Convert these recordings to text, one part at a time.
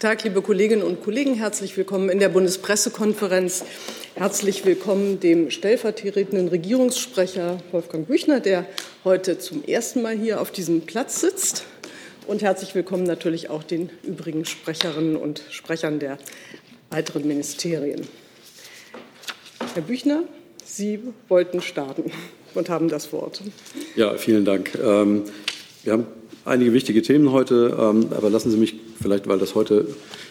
Tag, liebe Kolleginnen und Kollegen. Herzlich willkommen in der Bundespressekonferenz. Herzlich willkommen dem stellvertretenden Regierungssprecher Wolfgang Büchner, der heute zum ersten Mal hier auf diesem Platz sitzt. Und herzlich willkommen natürlich auch den übrigen Sprecherinnen und Sprechern der weiteren Ministerien. Herr Büchner, Sie wollten starten und haben das Wort. Ja, vielen Dank. Ähm, wir haben einige wichtige Themen heute, ähm, aber lassen Sie mich vielleicht, weil das heute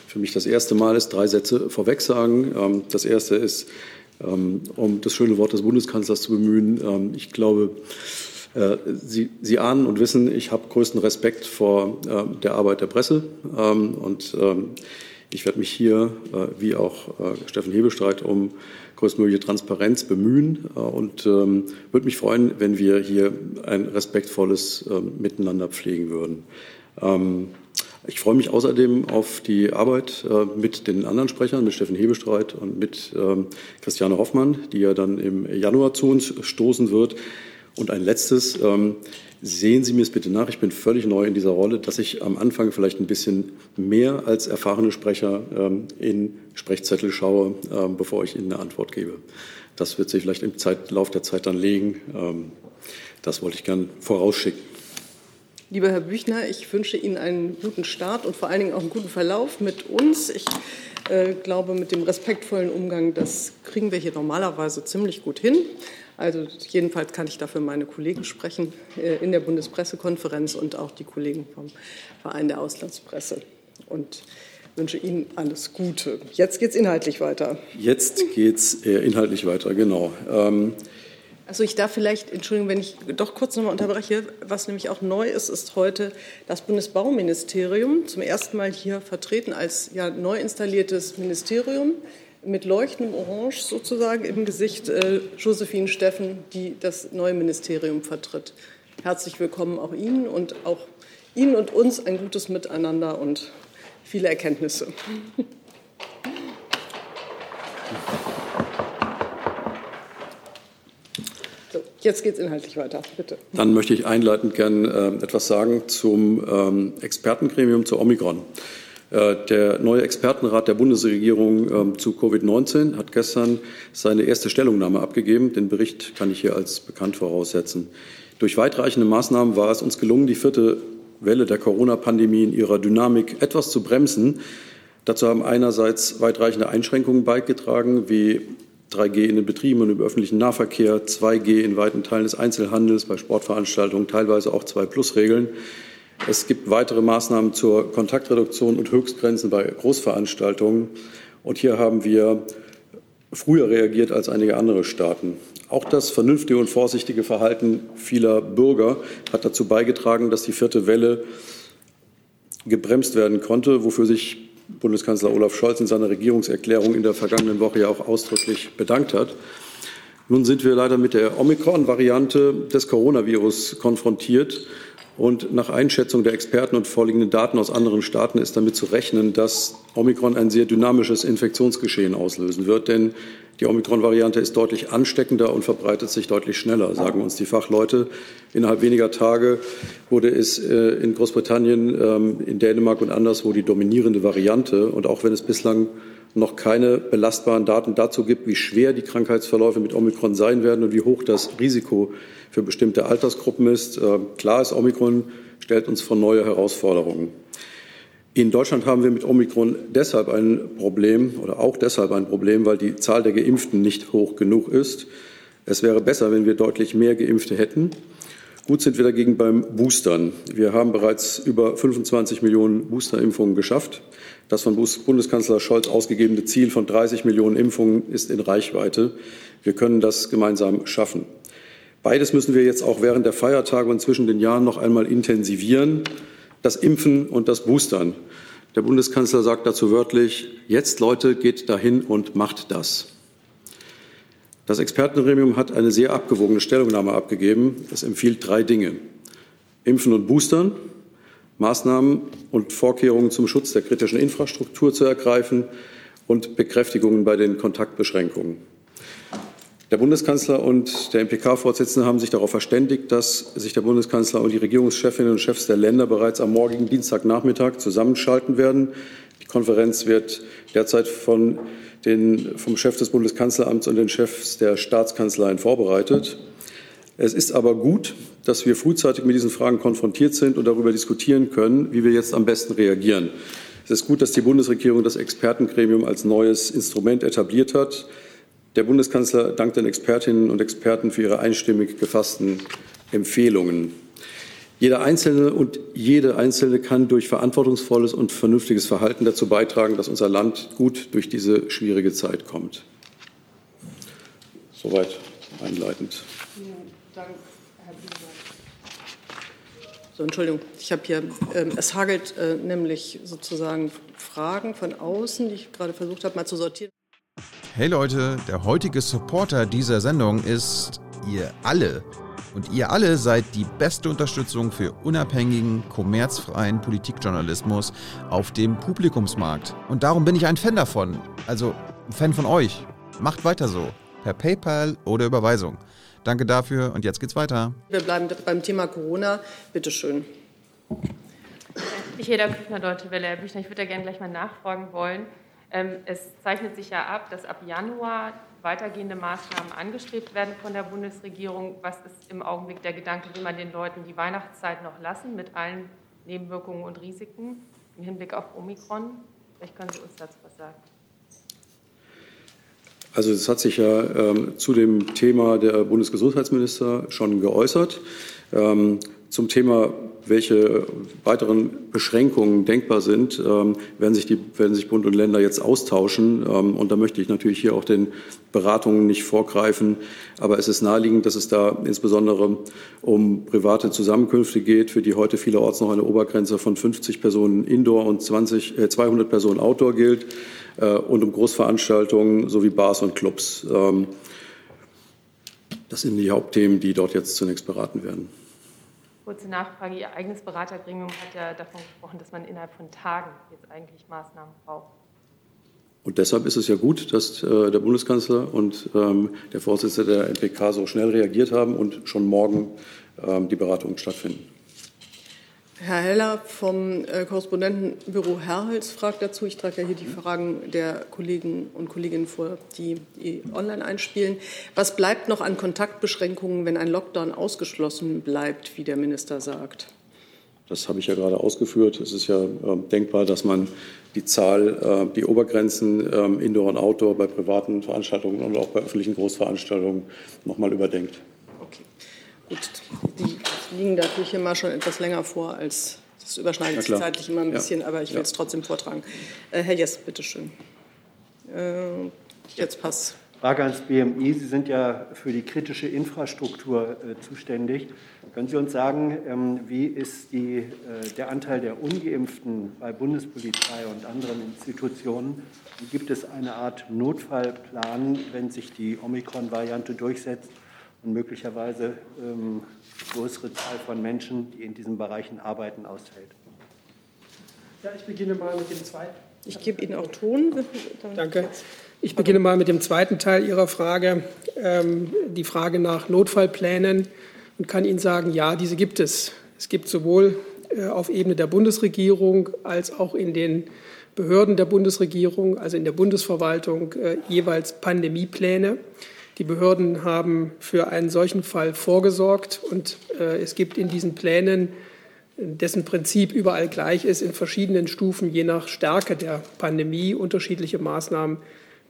für mich das erste Mal ist, drei Sätze vorweg sagen. Ähm, das erste ist, ähm, um das schöne Wort des Bundeskanzlers zu bemühen, ich glaube, äh, Sie, Sie ahnen und wissen, ich habe größten Respekt vor der Arbeit der Presse und ich werde mich hier, äh, wie auch äh, Steffen Hebestreit, um größtmögliche Transparenz bemühen und würde mich freuen, wenn wir hier ein respektvolles Miteinander pflegen würden. Ich freue mich außerdem auf die Arbeit äh, mit den anderen Sprechern, mit Steffen Hebestreit und mit ähm, Christiane Hoffmann, die ja dann im Januar zu uns stoßen wird. Und ein letztes, ähm, sehen Sie mir es bitte nach, ich bin völlig neu in dieser Rolle, dass ich am Anfang vielleicht ein bisschen mehr als erfahrene Sprecher ähm, in Sprechzettel schaue, bevor ich Ihnen eine Antwort gebe. Das wird sich vielleicht im Lauf der Zeit dann legen. Das wollte ich gern vorausschicken. Lieber Herr Büchner, ich wünsche Ihnen einen guten Start und vor allen Dingen auch einen guten Verlauf mit uns. Ich äh, glaube, mit dem respektvollen Umgang, das kriegen wir hier normalerweise ziemlich gut hin. Also jedenfalls kann ich dafür meine Kollegen sprechen äh, in der Bundespressekonferenz und auch die Kollegen vom Verein der Auslandspresse. Und wünsche Ihnen alles Gute. Jetzt geht es inhaltlich weiter. Jetzt geht es äh, inhaltlich weiter, genau. Ähm, also ich darf vielleicht, Entschuldigung, wenn ich doch kurz nochmal unterbreche, was nämlich auch neu ist, ist heute das Bundesbauministerium zum ersten Mal hier vertreten als ja, neu installiertes Ministerium mit leuchtendem Orange sozusagen im Gesicht äh, Josephine Steffen, die das neue Ministerium vertritt. Herzlich willkommen auch Ihnen und auch Ihnen und uns ein gutes Miteinander und viele Erkenntnisse. Jetzt geht es inhaltlich weiter, bitte. Dann möchte ich einleitend gern äh, etwas sagen zum ähm, Expertengremium zur Omikron. Äh, der neue Expertenrat der Bundesregierung äh, zu Covid-19 hat gestern seine erste Stellungnahme abgegeben. Den Bericht kann ich hier als bekannt voraussetzen. Durch weitreichende Maßnahmen war es uns gelungen, die vierte Welle der Corona-Pandemie in ihrer Dynamik etwas zu bremsen. Dazu haben einerseits weitreichende Einschränkungen beigetragen, wie 3G in den Betrieben und im öffentlichen Nahverkehr, 2G in weiten Teilen des Einzelhandels, bei Sportveranstaltungen, teilweise auch 2-Plus-Regeln. Es gibt weitere Maßnahmen zur Kontaktreduktion und Höchstgrenzen bei Großveranstaltungen. Und hier haben wir früher reagiert als einige andere Staaten. Auch das vernünftige und vorsichtige Verhalten vieler Bürger hat dazu beigetragen, dass die vierte Welle gebremst werden konnte, wofür sich Bundeskanzler Olaf Scholz in seiner Regierungserklärung in der vergangenen Woche ja auch ausdrücklich bedankt hat. Nun sind wir leider mit der Omikron-Variante des Coronavirus konfrontiert. Und nach Einschätzung der Experten und vorliegenden Daten aus anderen Staaten ist damit zu rechnen, dass Omikron ein sehr dynamisches Infektionsgeschehen auslösen wird. Denn die Omikron-Variante ist deutlich ansteckender und verbreitet sich deutlich schneller, sagen uns die Fachleute. Innerhalb weniger Tage wurde es äh, in Großbritannien, ähm, in Dänemark und anderswo die dominierende Variante. Und auch wenn es bislang noch keine belastbaren Daten dazu gibt, wie schwer die Krankheitsverläufe mit Omikron sein werden und wie hoch das Risiko für bestimmte Altersgruppen ist. Äh, klar ist, Omikron stellt uns vor neue Herausforderungen. In Deutschland haben wir mit Omikron deshalb ein Problem oder auch deshalb ein Problem, weil die Zahl der Geimpften nicht hoch genug ist. Es wäre besser, wenn wir deutlich mehr Geimpfte hätten. Gut sind wir dagegen beim Boostern. Wir haben bereits über 25 Millionen Boosterimpfungen geschafft. Das von Bundeskanzler Scholz ausgegebene Ziel von 30 Millionen Impfungen ist in Reichweite. Wir können das gemeinsam schaffen. Beides müssen wir jetzt auch während der Feiertage und zwischen den Jahren noch einmal intensivieren das Impfen und das Boostern. Der Bundeskanzler sagt dazu wörtlich, jetzt Leute, geht dahin und macht das. Das Expertengremium hat eine sehr abgewogene Stellungnahme abgegeben. Es empfiehlt drei Dinge. Impfen und Boostern, Maßnahmen und Vorkehrungen zum Schutz der kritischen Infrastruktur zu ergreifen und Bekräftigungen bei den Kontaktbeschränkungen. Der Bundeskanzler und der MPK-Vorsitzende haben sich darauf verständigt, dass sich der Bundeskanzler und die Regierungschefinnen und Chefs der Länder bereits am morgigen Dienstagnachmittag zusammenschalten werden. Die Konferenz wird derzeit von den, vom Chef des Bundeskanzleramts und den Chefs der Staatskanzleien vorbereitet. Es ist aber gut, dass wir frühzeitig mit diesen Fragen konfrontiert sind und darüber diskutieren können, wie wir jetzt am besten reagieren. Es ist gut, dass die Bundesregierung das Expertengremium als neues Instrument etabliert hat. Der Bundeskanzler dankt den Expertinnen und Experten für ihre einstimmig gefassten Empfehlungen. Jeder Einzelne und jede Einzelne kann durch verantwortungsvolles und vernünftiges Verhalten dazu beitragen, dass unser Land gut durch diese schwierige Zeit kommt. Soweit einleitend. Vielen Dank, Herr So, Entschuldigung, ich habe hier, äh, es hagelt äh, nämlich sozusagen Fragen von außen, die ich gerade versucht habe, mal zu sortieren. Hey Leute, der heutige Supporter dieser Sendung ist ihr alle. Und ihr alle seid die beste Unterstützung für unabhängigen, kommerzfreien Politikjournalismus auf dem Publikumsmarkt. Und darum bin ich ein Fan davon. Also ein Fan von euch. Macht weiter so. Per PayPal oder Überweisung. Danke dafür und jetzt geht's weiter. Wir bleiben beim Thema Corona. Bitte schön. Ich jeder Küchner Deutsche Welle, Herr Büchner. Ich würde da gerne gleich mal nachfragen wollen. Ähm, es zeichnet sich ja ab, dass ab Januar weitergehende Maßnahmen angestrebt werden von der Bundesregierung. Was ist im Augenblick der Gedanke, wie man den Leuten die Weihnachtszeit noch lassen mit allen Nebenwirkungen und Risiken im Hinblick auf Omikron? Vielleicht können Sie uns dazu was sagen. Also es hat sich ja ähm, zu dem Thema der Bundesgesundheitsminister schon geäußert. Ähm, zum Thema welche weiteren Beschränkungen denkbar sind, ähm, werden, sich die, werden sich Bund und Länder jetzt austauschen. Ähm, und da möchte ich natürlich hier auch den Beratungen nicht vorgreifen. Aber es ist naheliegend, dass es da insbesondere um private Zusammenkünfte geht, für die heute vielerorts noch eine Obergrenze von 50 Personen Indoor und 20, äh, 200 Personen Outdoor gilt äh, und um Großveranstaltungen sowie Bars und Clubs. Ähm, das sind die Hauptthemen, die dort jetzt zunächst beraten werden. Kurze Nachfrage. Ihr eigenes Beratergremium hat ja davon gesprochen, dass man innerhalb von Tagen jetzt eigentlich Maßnahmen braucht. Und deshalb ist es ja gut, dass äh, der Bundeskanzler und ähm, der Vorsitzende der NPK so schnell reagiert haben und schon morgen ähm, die Beratungen stattfinden. Herr Heller vom äh, Korrespondentenbüro Herholz fragt dazu. Ich trage ja hier die Fragen der Kollegen und Kolleginnen vor, die, die online einspielen. Was bleibt noch an Kontaktbeschränkungen, wenn ein Lockdown ausgeschlossen bleibt, wie der Minister sagt? Das habe ich ja gerade ausgeführt. Es ist ja äh, denkbar, dass man die Zahl, äh, die Obergrenzen äh, Indoor und Outdoor bei privaten Veranstaltungen und auch bei öffentlichen Großveranstaltungen noch mal überdenkt. Okay, gut. Die liegen natürlich immer schon etwas länger vor als das überschneidet sich zeitlich immer ein bisschen, ja. aber ich will es trotzdem vortragen. Äh, Herr Jess, bitteschön. Äh, jetzt passt. Frage ans BMI. Sie sind ja für die kritische Infrastruktur äh, zuständig. Können Sie uns sagen, ähm, wie ist die, äh, der Anteil der Ungeimpften bei Bundespolizei und anderen Institutionen? Gibt es eine Art Notfallplan, wenn sich die Omikron-Variante durchsetzt und möglicherweise ähm, größere Zahl von Menschen, die in diesen Bereichen arbeiten, ausfällt. Ja, ich beginne mal mit dem zweiten. Ich gebe Ihnen auch Ton. Danke. Ich beginne mal mit dem zweiten Teil Ihrer Frage, ähm, die Frage nach Notfallplänen und kann Ihnen sagen, ja, diese gibt es. Es gibt sowohl äh, auf Ebene der Bundesregierung als auch in den Behörden der Bundesregierung, also in der Bundesverwaltung, äh, jeweils Pandemiepläne. Die Behörden haben für einen solchen Fall vorgesorgt und äh, es gibt in diesen Plänen, dessen Prinzip überall gleich ist, in verschiedenen Stufen je nach Stärke der Pandemie unterschiedliche Maßnahmen,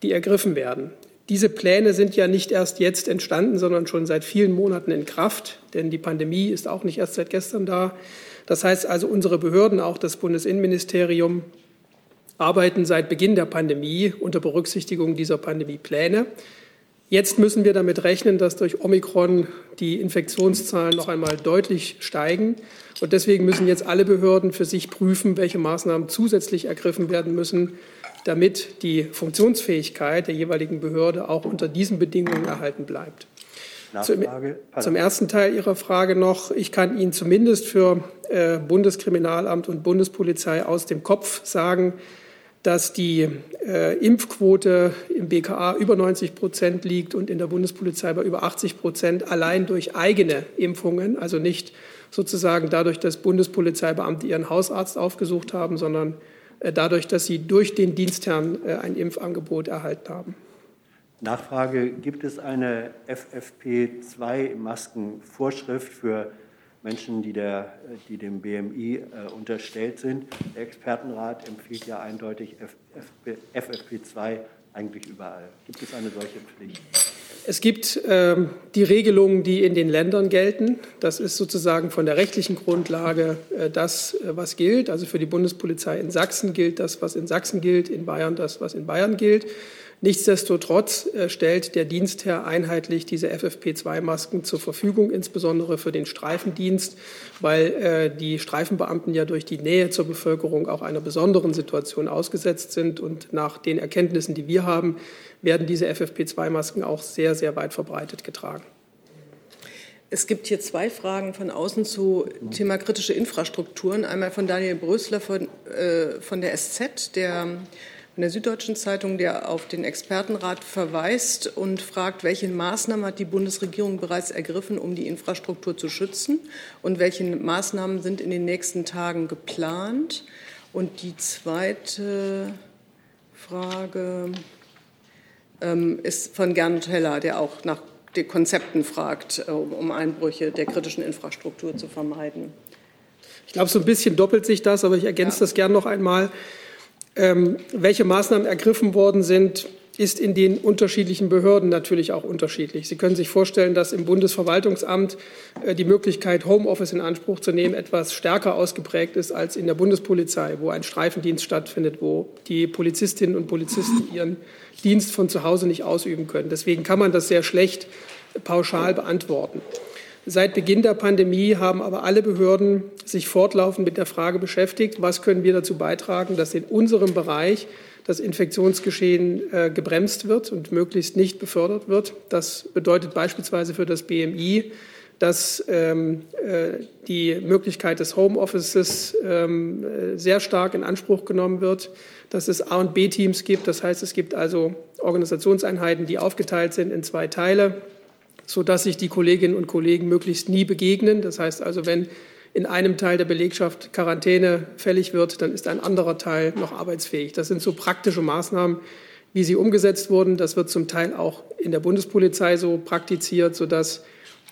die ergriffen werden. Diese Pläne sind ja nicht erst jetzt entstanden, sondern schon seit vielen Monaten in Kraft, denn die Pandemie ist auch nicht erst seit gestern da. Das heißt also, unsere Behörden, auch das Bundesinnenministerium, arbeiten seit Beginn der Pandemie unter Berücksichtigung dieser Pandemiepläne. Jetzt müssen wir damit rechnen, dass durch Omikron die Infektionszahlen noch einmal deutlich steigen. Und deswegen müssen jetzt alle Behörden für sich prüfen, welche Maßnahmen zusätzlich ergriffen werden müssen, damit die Funktionsfähigkeit der jeweiligen Behörde auch unter diesen Bedingungen erhalten bleibt. Zum, zum, ersten Teil Ihrer Frage noch. Ich kann Ihnen zumindest für äh, Bundeskriminalamt und Bundespolizei aus dem Kopf sagen, dass die äh, Impfquote im BKA über 90 Prozent liegt und in der Bundespolizei bei über 80 Prozent allein durch eigene Impfungen, also nicht sozusagen dadurch, dass Bundespolizeibeamte ihren Hausarzt aufgesucht haben, sondern äh, dadurch, dass sie durch den Dienstherrn äh, ein Impfangebot erhalten haben. Nachfrage, gibt es eine FFP2-Maskenvorschrift für Menschen, die, der, die dem BMI äh, unterstellt sind. Der Expertenrat empfiehlt ja eindeutig FFP2 eigentlich überall. Gibt es eine solche Pflicht? Es gibt ähm, die Regelungen, die in den Ländern gelten. Das ist sozusagen von der rechtlichen Grundlage äh, das, äh, was gilt. Also für die Bundespolizei in Sachsen gilt das, was in Sachsen gilt, in Bayern das, was in Bayern gilt. Nichtsdestotrotz äh, stellt der Dienstherr einheitlich diese FFP2-Masken zur Verfügung, insbesondere für den Streifendienst, weil äh, die Streifenbeamten ja durch die Nähe zur Bevölkerung auch einer besonderen Situation ausgesetzt sind. Und nach den Erkenntnissen, die wir haben, werden diese FFP2-Masken auch sehr, sehr weit verbreitet getragen. Es gibt hier zwei Fragen von außen zu Thema kritische Infrastrukturen. Einmal von Daniel Brösler von, äh, von der SZ, der in der Süddeutschen Zeitung, der auf den Expertenrat verweist und fragt, welche Maßnahmen hat die Bundesregierung bereits ergriffen, um die Infrastruktur zu schützen und welche Maßnahmen sind in den nächsten Tagen geplant. Und die zweite Frage ähm, ist von Gernot Heller, der auch nach den Konzepten fragt, äh, um Einbrüche der kritischen Infrastruktur zu vermeiden. Ich glaube, so ein bisschen doppelt sich das, aber ich ergänze ja. das gern noch einmal. Ähm, welche Maßnahmen ergriffen worden sind, ist in den unterschiedlichen Behörden natürlich auch unterschiedlich. Sie können sich vorstellen, dass im Bundesverwaltungsamt äh, die Möglichkeit, Homeoffice in Anspruch zu nehmen, etwas stärker ausgeprägt ist als in der Bundespolizei, wo ein Streifendienst stattfindet, wo die Polizistinnen und Polizisten ihren Dienst von zu Hause nicht ausüben können. Deswegen kann man das sehr schlecht pauschal beantworten. Seit Beginn der Pandemie haben aber alle Behörden sich fortlaufend mit der Frage beschäftigt, was können wir dazu beitragen, dass in unserem Bereich das Infektionsgeschehen äh, gebremst wird und möglichst nicht befördert wird. Das bedeutet beispielsweise für das BMI, dass ähm, äh, die Möglichkeit des Homeoffices ähm, äh, sehr stark in Anspruch genommen wird, dass es A- und B-Teams gibt. Das heißt, es gibt also Organisationseinheiten, die aufgeteilt sind in zwei Teile sodass sich die Kolleginnen und Kollegen möglichst nie begegnen. Das heißt also, wenn in einem Teil der Belegschaft Quarantäne fällig wird, dann ist ein anderer Teil noch arbeitsfähig. Das sind so praktische Maßnahmen, wie sie umgesetzt wurden. Das wird zum Teil auch in der Bundespolizei so praktiziert, sodass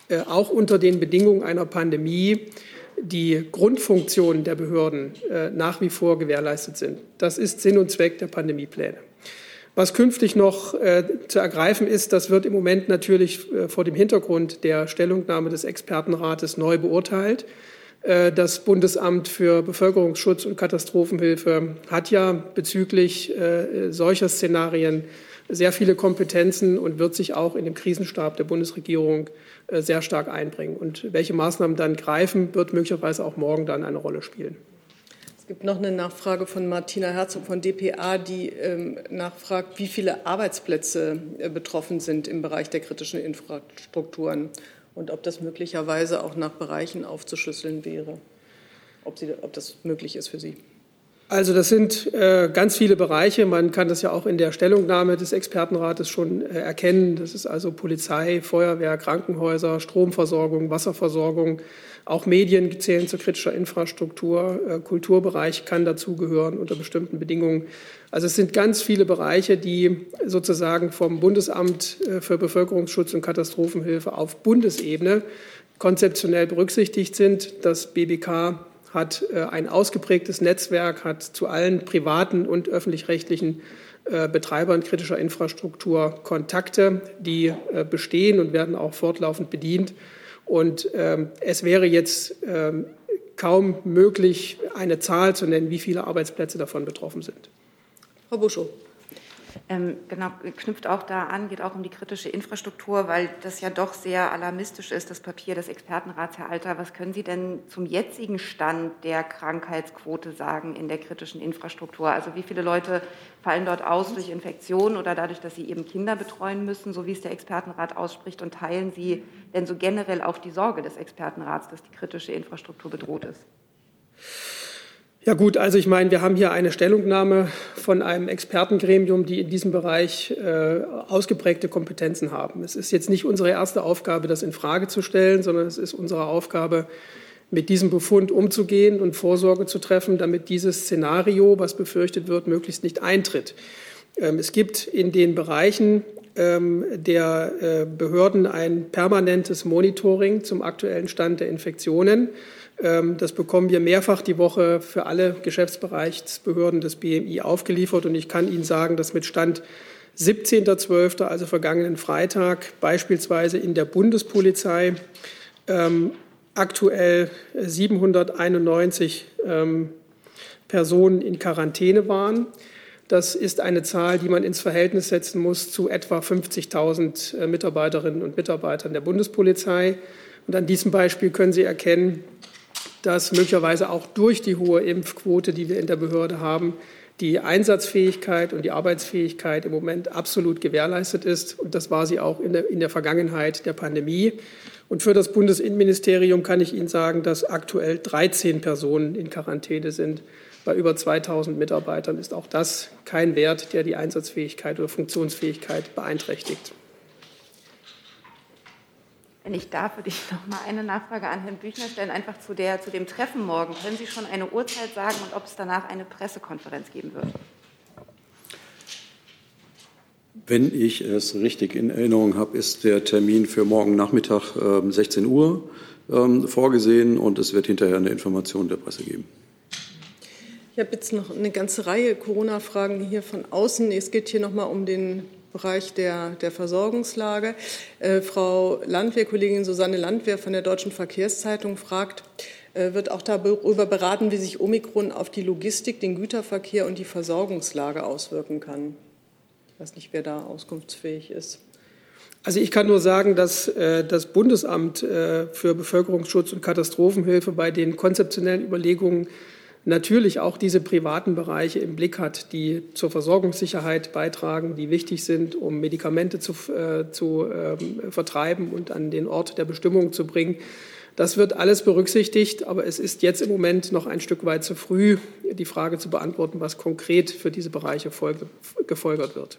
äh, auch unter den Bedingungen einer Pandemie die Grundfunktionen der Behörden äh, nach wie vor gewährleistet sind. Das ist Sinn und Zweck der Pandemiepläne. Was künftig noch äh, zu ergreifen ist, das wird im Moment natürlich äh, vor dem Hintergrund der Stellungnahme des Expertenrates neu beurteilt. Äh, das Bundesamt für Bevölkerungsschutz und Katastrophenhilfe hat ja bezüglich äh, solcher Szenarien sehr viele Kompetenzen und wird sich auch in dem Krisenstab der Bundesregierung äh, sehr stark einbringen. Und welche Maßnahmen dann greifen, wird möglicherweise auch morgen dann eine Rolle spielen. Es gibt noch eine Nachfrage von Martina Herzog von dpa, die ähm, nachfragt, wie viele Arbeitsplätze äh, betroffen sind im Bereich der kritischen Infrastrukturen und ob das möglicherweise auch nach Bereichen aufzuschlüsseln wäre, ob, sie, ob das möglich ist für Sie. Also das sind äh, ganz viele Bereiche. Man kann das ja auch in der Stellungnahme des Expertenrates schon äh, erkennen. Das ist also Polizei, Feuerwehr, Krankenhäuser, Stromversorgung, Wasserversorgung, auch Medien zählen zu kritischer Infrastruktur. Äh, Kulturbereich kann dazugehören unter bestimmten Bedingungen. Also es sind ganz viele Bereiche, die sozusagen vom Bundesamt äh, für Bevölkerungsschutz und Katastrophenhilfe auf Bundesebene konzeptionell berücksichtigt sind. Das BBK hat äh, ein ausgeprägtes Netzwerk, hat zu allen privaten und öffentlich-rechtlichen Betreibern kritischer Infrastruktur Kontakte, die bestehen und werden auch fortlaufend bedient. Und ähm, es wäre jetzt ähm, kaum möglich, eine Zahl zu nennen, wie viele Arbeitsplätze davon betroffen sind. Frau Buschow. Ähm, genau, knüpft auch da an, geht auch um die kritische Infrastruktur, weil das ja doch sehr alarmistisch ist, das Papier des Expertenrats, Herr Alter. Was können Sie denn zum jetzigen Stand der Krankheitsquote sagen in der kritischen Infrastruktur? Also wie viele Leute fallen dort aus durch Infektionen oder dadurch, dass sie eben Kinder betreuen müssen, so wie es der Expertenrat ausspricht? Und teilen Sie denn so generell auch die Sorge des Expertenrats, dass die kritische Infrastruktur bedroht ist? Ja gut, also ich meine, wir haben hier eine Stellungnahme von einem Expertengremium, die in diesem Bereich äh, ausgeprägte Kompetenzen haben. Es ist jetzt nicht unsere erste Aufgabe, das in Frage zu stellen, sondern es ist unsere Aufgabe, mit diesem Befund umzugehen und Vorsorge zu treffen, damit dieses Szenario, was befürchtet wird, möglichst nicht eintritt. Ähm, es gibt in den Bereichen ähm, der äh, Behörden ein permanentes Monitoring zum aktuellen Stand der Infektionen. Ähm, das bekommen wir mehrfach die Woche für alle Geschäftsbereichsbehörden des BMI aufgeliefert. Und ich kann Ihnen sagen, dass mit Stand 17.12., also vergangenen Freitag, beispielsweise in der Bundespolizei ähm, aktuell 791 ähm, Personen in Quarantäne waren. Das ist eine Zahl, die man ins Verhältnis setzen muss zu etwa 50.000 äh, Mitarbeiterinnen und Mitarbeitern der Bundespolizei. Und an diesem Beispiel können Sie erkennen, dass möglicherweise auch durch die hohe Impfquote, die wir in der Behörde haben, die Einsatzfähigkeit und die Arbeitsfähigkeit im Moment absolut gewährleistet ist. Und das war sie auch in der, in der Vergangenheit der Pandemie. Und für das Bundesinnenministerium kann ich Ihnen sagen, dass aktuell 13 Personen in Quarantäne sind. Bei über 2000 Mitarbeitern ist auch das kein Wert, der die Einsatzfähigkeit oder Funktionsfähigkeit beeinträchtigt. Wenn ich darf, würde ich noch mal eine Nachfrage an Herrn Büchner stellen, einfach zu, der, zu dem Treffen morgen. Können Sie schon eine Uhrzeit sagen und ob es danach eine Pressekonferenz geben wird? Wenn ich es richtig in Erinnerung habe, ist der Termin für morgen Nachmittag äh, 16 Uhr ähm, vorgesehen und es wird hinterher eine Information der Presse geben. Ich habe jetzt noch eine ganze Reihe Corona-Fragen hier von außen. Es geht hier noch mal um den Bereich der, der Versorgungslage. Äh, Frau Landwehr, Kollegin Susanne Landwehr von der Deutschen Verkehrszeitung fragt, äh, wird auch darüber beraten, wie sich Omikron auf die Logistik, den Güterverkehr und die Versorgungslage auswirken kann. Ich weiß nicht, wer da auskunftsfähig ist. Also ich kann nur sagen, dass äh, das Bundesamt äh, für Bevölkerungsschutz und Katastrophenhilfe bei den konzeptionellen Überlegungen natürlich auch diese privaten Bereiche im Blick hat, die zur Versorgungssicherheit beitragen, die wichtig sind, um Medikamente zu, äh, zu ähm, vertreiben und an den Ort der Bestimmung zu bringen. Das wird alles berücksichtigt, aber es ist jetzt im Moment noch ein Stück weit zu früh, die Frage zu beantworten, was konkret für diese Bereiche gefolgert wird.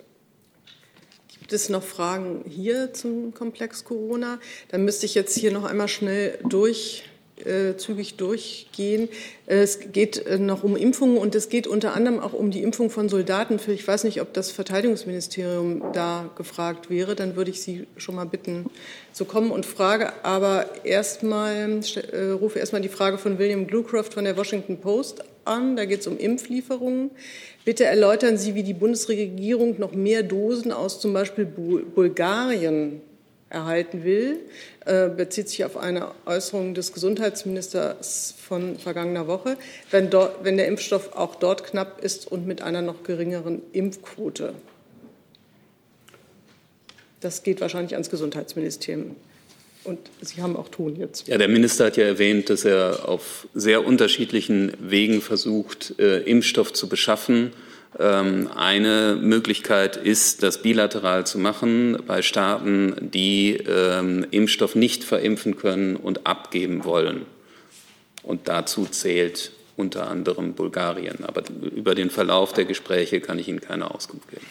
Gibt es noch Fragen hier zum Komplex Corona? Dann müsste ich jetzt hier noch einmal schnell durch äh, zügig durchgehen. Es geht äh, noch um Impfungen und es geht unter anderem auch um die Impfung von Soldaten. Ich weiß nicht, ob das Verteidigungsministerium da gefragt wäre. Dann würde ich Sie schon mal bitten zu kommen und frage aber erstmal, äh, rufe erstmal die Frage von William Glucroft von der Washington Post an. Da geht es um Impflieferungen. Bitte erläutern Sie, wie die Bundesregierung noch mehr Dosen aus zum Beispiel Bulgarien erhalten will, äh, bezieht sich auf eine Äußerung des Gesundheitsministers von vergangener Woche, wenn, dort, wenn der Impfstoff auch dort knapp ist und mit einer noch geringeren Impfquote. Das geht wahrscheinlich ans Gesundheitsministerium. Und Sie haben auch Ton jetzt. Ja, der Minister hat ja erwähnt, dass er auf sehr unterschiedlichen Wegen versucht, äh, Impfstoff zu beschaffen. Ähm, eine Möglichkeit ist, das bilateral zu machen bei Staaten, die ähm, Impfstoff nicht verimpfen können und abgeben wollen. Und dazu zählt unter anderem Bulgarien. Aber über den Verlauf der Gespräche kann ich Ihnen keine Auskunft geben.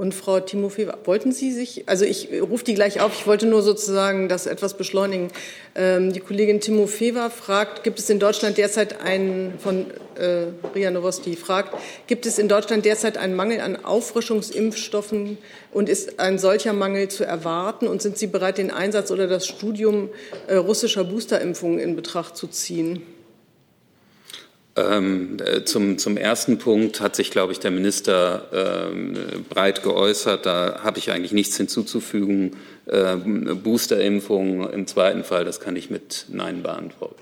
Und Frau Timofeva, wollten Sie sich, also ich rufe die gleich auf, ich wollte nur sozusagen das etwas beschleunigen. Ähm, die Kollegin Timofeva fragt, gibt es in Deutschland derzeit einen, von äh, Ria Novosti fragt, gibt es in Deutschland derzeit einen Mangel an Auffrischungsimpfstoffen und ist ein solcher Mangel zu erwarten? Und sind Sie bereit, den Einsatz oder das Studium äh, russischer Boosterimpfungen in Betracht zu ziehen? Ähm, äh, zum, zum ersten Punkt hat sich, glaube ich, der Minister ähm, breit geäußert. Da habe ich eigentlich nichts hinzuzufügen. Ähm, Boosterimpfung im zweiten Fall, das kann ich mit Nein beantworten.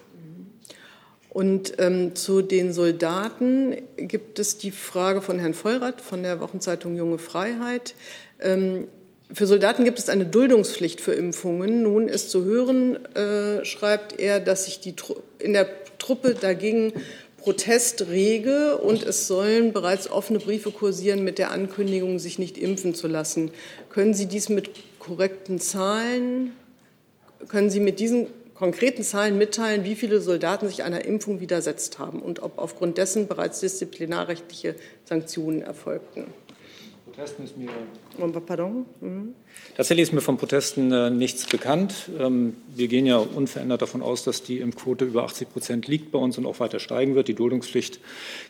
Und ähm, zu den Soldaten gibt es die Frage von Herrn Vollrath von der Wochenzeitung Junge Freiheit. Ähm, für Soldaten gibt es eine Duldungspflicht für Impfungen. Nun ist zu hören, äh, schreibt er, dass sich die Tru in der Truppe dagegen Protest rege und es sollen bereits offene Briefe kursieren mit der Ankündigung, sich nicht impfen zu lassen. Können Sie dies mit korrekten Zahlen, können Sie mit diesen konkreten Zahlen mitteilen, wie viele Soldaten sich einer Impfung widersetzt haben und ob aufgrund dessen bereits disziplinarrechtliche Sanktionen erfolgten. Protesten ist mir. Pardon? Mhm. Tatsächlich ist mir von Protesten äh, nichts bekannt. Ähm, wir gehen ja unverändert davon aus, dass die Impfquote über 80 Prozent liegt bei uns und auch weiter steigen wird. Die Duldungspflicht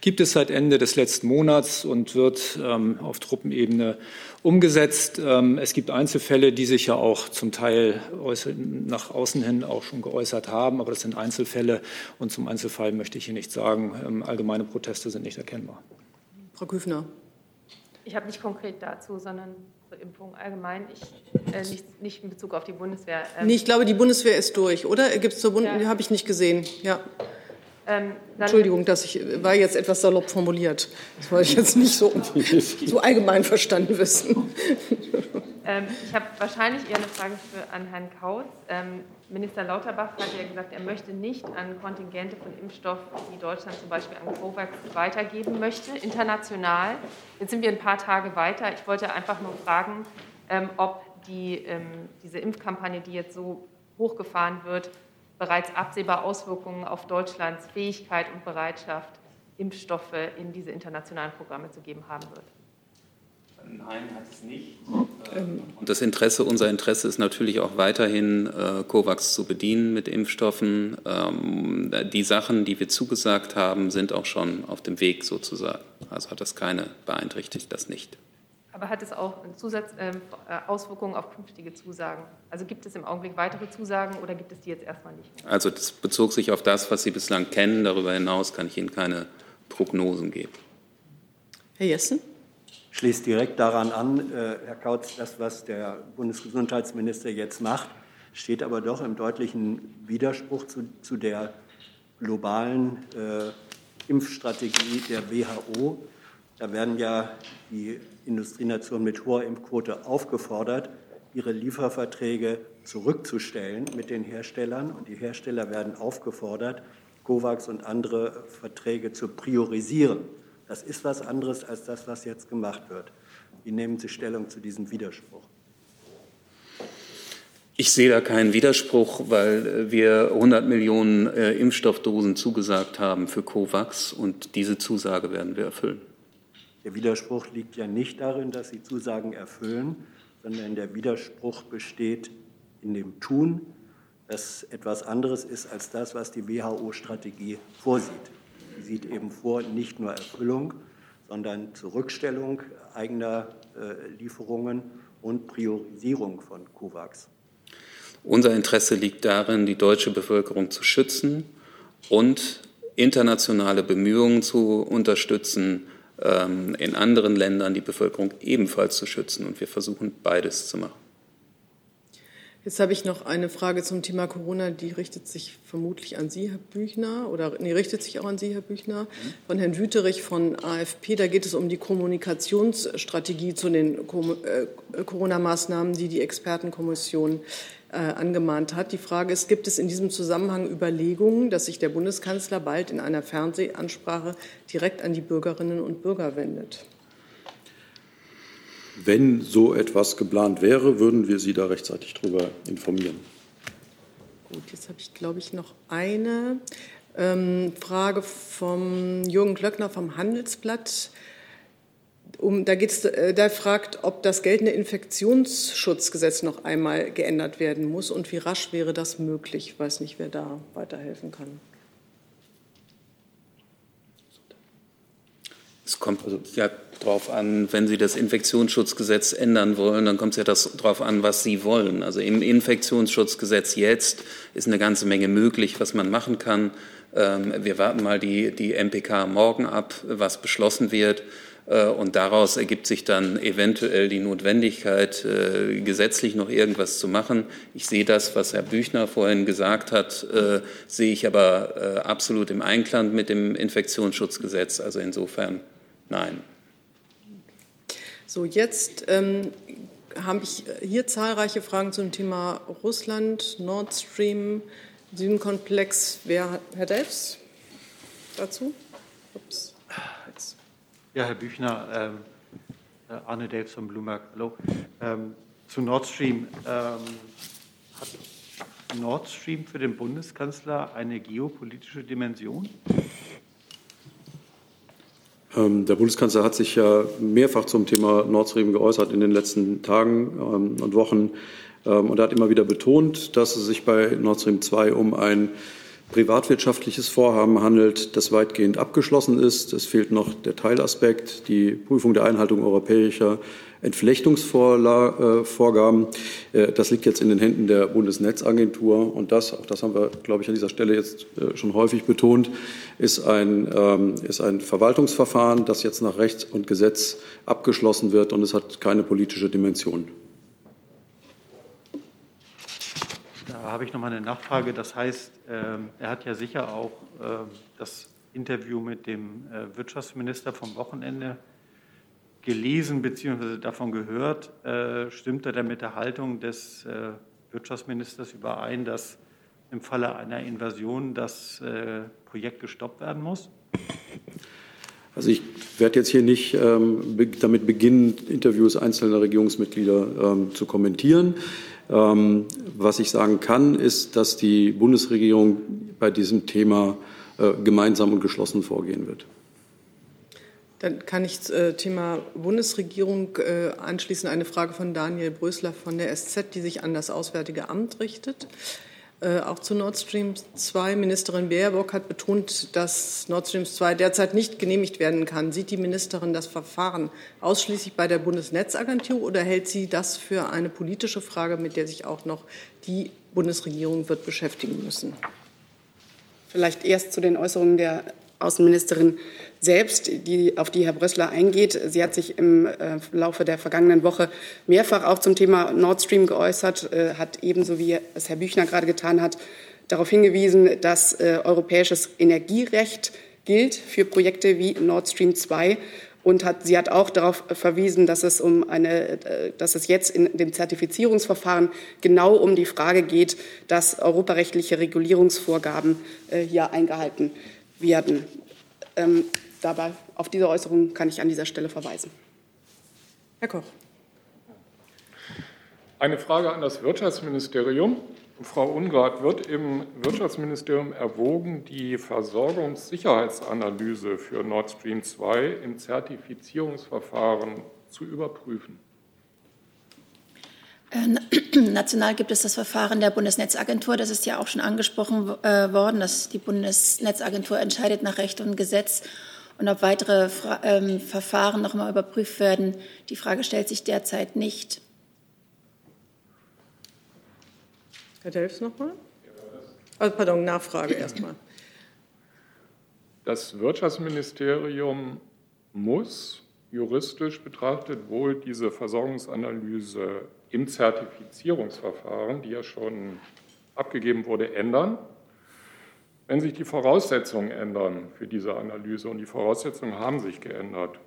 gibt es seit Ende des letzten Monats und wird ähm, auf Truppenebene umgesetzt. Ähm, es gibt Einzelfälle, die sich ja auch zum Teil nach außen hin auch schon geäußert haben, aber das sind Einzelfälle und zum Einzelfall möchte ich hier nichts sagen. Ähm, allgemeine Proteste sind nicht erkennbar. Frau Küfner. Ich habe nicht konkret dazu, sondern zur Impfung allgemein. Ich, äh, nicht, nicht, in Bezug auf die Bundeswehr. Ähm nee, ich glaube, die Bundeswehr ist durch, oder? Gibt es zur Bundeswehr? Ja. Habe ich nicht gesehen. Ja. Ähm, Entschuldigung, dass ich war jetzt etwas salopp formuliert. Das wollte ich jetzt nicht so, so allgemein verstanden wissen. Ähm, ich habe wahrscheinlich eher eine Frage für, an Herrn Kautz. Ähm, Minister Lauterbach hat ja gesagt, er möchte nicht an Kontingente von Impfstoff, die Deutschland zum Beispiel an COVAX weitergeben möchte, international. Jetzt sind wir ein paar Tage weiter. Ich wollte einfach nur fragen, ähm, ob die, ähm, diese Impfkampagne, die jetzt so hochgefahren wird, bereits absehbar Auswirkungen auf Deutschlands Fähigkeit und Bereitschaft, Impfstoffe in diese internationalen Programme zu geben haben wird. Nein, hat es nicht. Und das Interesse, unser Interesse ist natürlich auch weiterhin, äh, COVAX zu bedienen mit Impfstoffen. Ähm, die Sachen, die wir zugesagt haben, sind auch schon auf dem Weg sozusagen. Also hat das keine, beeinträchtigt das nicht. Aber hat es auch Zusatz, äh, Auswirkungen auf künftige Zusagen? Also gibt es im Augenblick weitere Zusagen oder gibt es die jetzt erstmal nicht? Also das bezog sich auf das, was Sie bislang kennen. Darüber hinaus kann ich Ihnen keine Prognosen geben. Herr Jessen? schließt direkt daran an, äh, Herr Kautz, das, was der Bundesgesundheitsminister jetzt macht, steht aber doch im deutlichen Widerspruch zu, zu der globalen äh, Impfstrategie der WHO. Da werden ja die Industrienationen mit hoher Impfquote aufgefordert, ihre Lieferverträge zurückzustellen mit den Herstellern. Und die Hersteller werden aufgefordert, COVAX und andere Verträge zu priorisieren. Das ist was anderes als das, was jetzt gemacht wird. Wie nehmen Sie Stellung zu diesem Widerspruch? Ich sehe da keinen Widerspruch, weil wir 100 Millionen äh, Impfstoffdosen zugesagt haben für COVAX und diese Zusage werden wir erfüllen. Der Widerspruch liegt ja nicht darin, dass Sie Zusagen erfüllen, sondern der Widerspruch besteht in dem Tun, das etwas anderes ist als das, was die WHO-Strategie vorsieht sieht eben vor, nicht nur Erfüllung, sondern Zurückstellung eigener äh, Lieferungen und Priorisierung von COVAX. Unser Interesse liegt darin, die deutsche Bevölkerung zu schützen und internationale Bemühungen zu unterstützen, in anderen Ländern die Bevölkerung ebenfalls zu schützen. Und wir versuchen beides zu machen. Jetzt habe ich noch eine Frage zum Thema Corona, die richtet sich vermutlich an Sie, Herr Büchner, oder nee, richtet sich auch an Sie, Herr Büchner, von Herrn Wüterich von AFP. Da geht es um die Kommunikationsstrategie zu den äh, Corona-Maßnahmen, die die Expertenkommission angemahnt hat. Die Frage ist, gibt es in diesem Zusammenhang Überlegungen, dass sich der Bundeskanzler bald in einer Fernsehansprache direkt an die Bürgerinnen und Bürger wendet? Wenn so etwas geplant wäre, würden wir Sie da rechtzeitig darüber informieren. Gut, jetzt habe ich, glaube ich, noch eine ähm, Frage vom Jürgen Klöckner vom Handelsblatt. Um, da, geht's, äh, da fragt, ob das geltende Infektionsschutzgesetz noch einmal geändert werden muss und wie rasch wäre das möglich. Ich weiß nicht, wer da weiterhelfen kann. Es kommt also, ja darauf an, wenn Sie das Infektionsschutzgesetz ändern wollen, dann kommt es ja darauf an, was Sie wollen. Also im Infektionsschutzgesetz jetzt ist eine ganze Menge möglich, was man machen kann. Ähm, wir warten mal die, die MPK morgen ab, was beschlossen wird. Äh, und daraus ergibt sich dann eventuell die Notwendigkeit, äh, gesetzlich noch irgendwas zu machen. Ich sehe das, was Herr Büchner vorhin gesagt hat, äh, sehe ich aber absolut im Einklang mit dem Infektionsschutzgesetz. Also insofern Nein. So, jetzt ähm, habe ich hier zahlreiche Fragen zum Thema Russland, Nord Stream, Südenkomplex. Wer, Herr Delfs, dazu? Ups. Ja, Herr Büchner, ähm, äh, Arne Delfs von Bloomberg, hallo. Ähm, zu Nord Stream ähm, hat Nord Stream für den Bundeskanzler eine geopolitische Dimension? Ähm, der Bundeskanzler hat sich ja mehrfach zum Thema Nord Stream geäußert in den letzten Tagen ähm, und Wochen. Ähm, und hat immer wieder betont, dass es sich bei Nord Stream 2 um ein privatwirtschaftliches Vorhaben handelt, das weitgehend abgeschlossen ist. Es fehlt noch der Teilaspekt, die Prüfung der Einhaltung europäischer Entflechtungsvorgaben. Äh, das liegt jetzt in den Händen der Bundesnetzagentur. Und das, auch das haben wir, glaube ich, an dieser Stelle jetzt äh, schon häufig betont, ist ein, ähm, ist ein Verwaltungsverfahren, das jetzt nach Recht und Gesetz abgeschlossen wird. Und es hat keine politische Dimension. Da habe ich noch mal eine Nachfrage. Das heißt, ähm, er hat ja sicher auch ähm, das Interview mit dem äh, Wirtschaftsminister vom Wochenende gelesen bzw. davon gehört. Äh, stimmt er denn mit der Haltung des äh, Wirtschaftsministers überein, dass im Falle einer Invasion das Projekt gestoppt werden muss? Also ich werde jetzt hier nicht ähm, damit beginnen, Interviews einzelner Regierungsmitglieder ähm, zu kommentieren. Ähm, was ich sagen kann, ist, dass die Bundesregierung bei diesem Thema äh, gemeinsam und geschlossen vorgehen wird. Dann kann ich zum äh, Thema Bundesregierung äh, anschließen. Eine Frage von Daniel Brösler von der SZ, die sich an das Auswärtige Amt richtet. Äh, auch zu Nord Stream 2. Ministerin Baerbock hat betont, dass Nord Stream 2 derzeit nicht genehmigt werden kann. Sieht die Ministerin das Verfahren ausschließlich bei der Bundesnetzagentur oder hält sie das für eine politische Frage, mit der sich auch noch die Bundesregierung wird beschäftigen müssen? Vielleicht erst zu den Äußerungen der Außenministerin selbst, die, auf die Herr Brössler eingeht. Sie hat sich im äh, Laufe der vergangenen Woche mehrfach auch zum Thema Nord Stream geäußert, äh, hat ebenso wie es Herr Büchner gerade getan hat, darauf hingewiesen, dass äh, europäisches Energierecht gilt für Projekte wie Nord Stream 2 und hat, sie hat auch darauf verwiesen, dass es um eine, äh, dass es jetzt in dem Zertifizierungsverfahren genau um die Frage geht, dass europarechtliche Regulierungsvorgaben äh, hier eingehalten werden. Ähm, dabei auf diese Äußerung kann ich an dieser Stelle verweisen. Herr Koch. Eine Frage an das Wirtschaftsministerium. Frau Ungrad, wird im Wirtschaftsministerium erwogen, die Versorgungssicherheitsanalyse für Nord Stream 2 im Zertifizierungsverfahren zu überprüfen? Äh, national gibt es das Verfahren der Bundesnetzagentur. Das ist ja auch schon angesprochen äh, worden, dass die Bundesnetzagentur entscheidet nach Recht und Gesetz. Und ob weitere Fra ähm, Verfahren noch einmal überprüft werden, die Frage stellt sich derzeit nicht. Herr Delfs nochmal? Also, pardon, Nachfrage erstmal. Das Wirtschaftsministerium muss juristisch betrachtet wohl diese Versorgungsanalyse im Zertifizierungsverfahren, die ja schon abgegeben wurde, ändern. Wenn sich die Voraussetzungen ändern für diese Analyse, und die Voraussetzungen haben sich geändert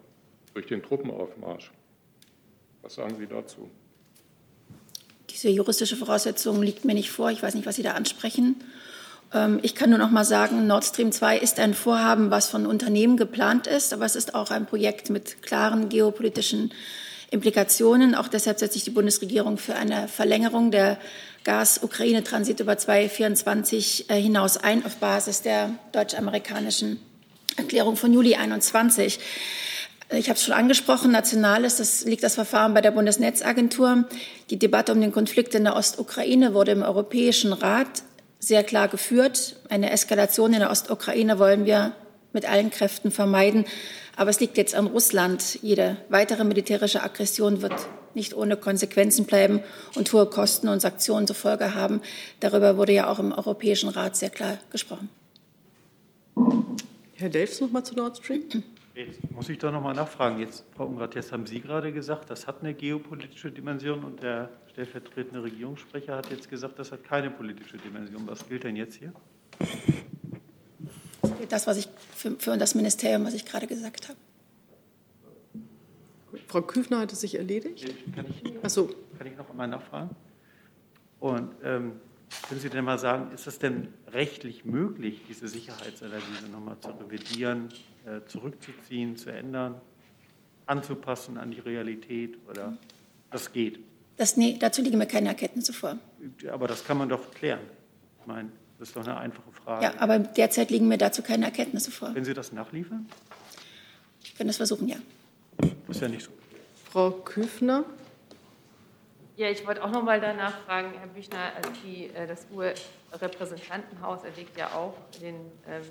durch den Truppenaufmarsch, was sagen Sie dazu? Diese juristische Voraussetzung liegt mir nicht vor. Ich weiß nicht, was Sie da ansprechen. Ähm, ich kann nur noch mal sagen, Nord Stream 2 ist ein Vorhaben, was von Unternehmen geplant ist, aber es ist auch ein Projekt mit klaren geopolitischen Implikationen. Auch deshalb setzt sich die Bundesregierung für eine Verlängerung der Gas-Ukraine-Transit über 2024 äh, hinaus ein, auf Basis der deutsch-amerikanischen Erklärung von Juli 21. Ich habe es schon angesprochen, national ist das, liegt das Verfahren bei der Bundesnetzagentur. Die Debatte um den Konflikt in der Ostukraine wurde im Europäischen Rat sehr klar geführt. Eine Eskalation in der Ostukraine wollen wir mit allen Kräften vermeiden. Aber es liegt jetzt an Russland. Jede weitere militärische Aggression wird nicht ohne Konsequenzen bleiben und hohe Kosten und Sanktionen zur Folge haben. Darüber wurde ja auch im Europäischen Rat sehr klar gesprochen. Herr Delfs noch mal zu Nord Stream. Jetzt muss ich doch noch mal nachfragen. Jetzt, Frau Ungrath, jetzt haben Sie gerade gesagt, das hat eine geopolitische Dimension und der stellvertretende Regierungssprecher hat jetzt gesagt, das hat keine politische Dimension. Was gilt denn jetzt hier? Das, was ich für, für das Ministerium, was ich gerade gesagt habe. Frau Küfner hat es sich erledigt? Kann ich, Ach so. kann ich noch einmal nachfragen? Und ähm, können Sie denn mal sagen, ist es denn rechtlich möglich, diese Sicherheitsanalyse nochmal zu revidieren, äh, zurückzuziehen, zu ändern, anzupassen an die Realität oder das geht? Das, nee, dazu liegen mir keine Erkenntnisse vor. aber das kann man doch klären. Ich meine, das ist doch eine einfache Frage. Ja, aber derzeit liegen mir dazu keine Erkenntnisse vor. Können Sie das nachliefern? Ich kann das versuchen, ja. Das ist ja nicht so. Frau Küfner? Ja, ich wollte auch noch mal danach fragen, Herr Büchner, die, äh, das UE-Repräsentantenhaus erwägt ja auch, den, ähm,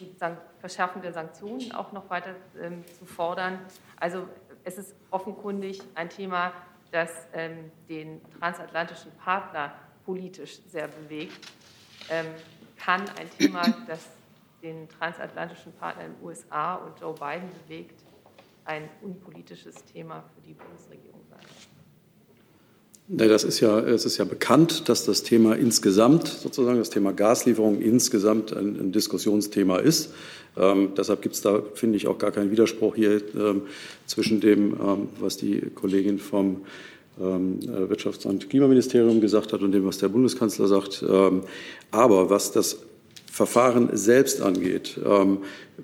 die Verschärfung der Sanktionen auch noch weiter ähm, zu fordern. Also es ist offenkundig ein Thema, das ähm, den transatlantischen Partner politisch sehr bewegt. Ähm, kann ein Thema, das den transatlantischen Partner in den USA und Joe Biden bewegt, ein unpolitisches Thema für die Bundesregierung sein? Das ist ja, es ist ja bekannt, dass das Thema insgesamt, sozusagen das Thema Gaslieferung insgesamt ein, ein Diskussionsthema ist. Ähm, deshalb gibt es da, finde ich, auch gar keinen Widerspruch hier ähm, zwischen dem, ähm, was die Kollegin vom ähm, Wirtschafts- und Klimaministerium gesagt hat und dem, was der Bundeskanzler sagt. Ähm, aber was das Verfahren selbst angeht, ähm,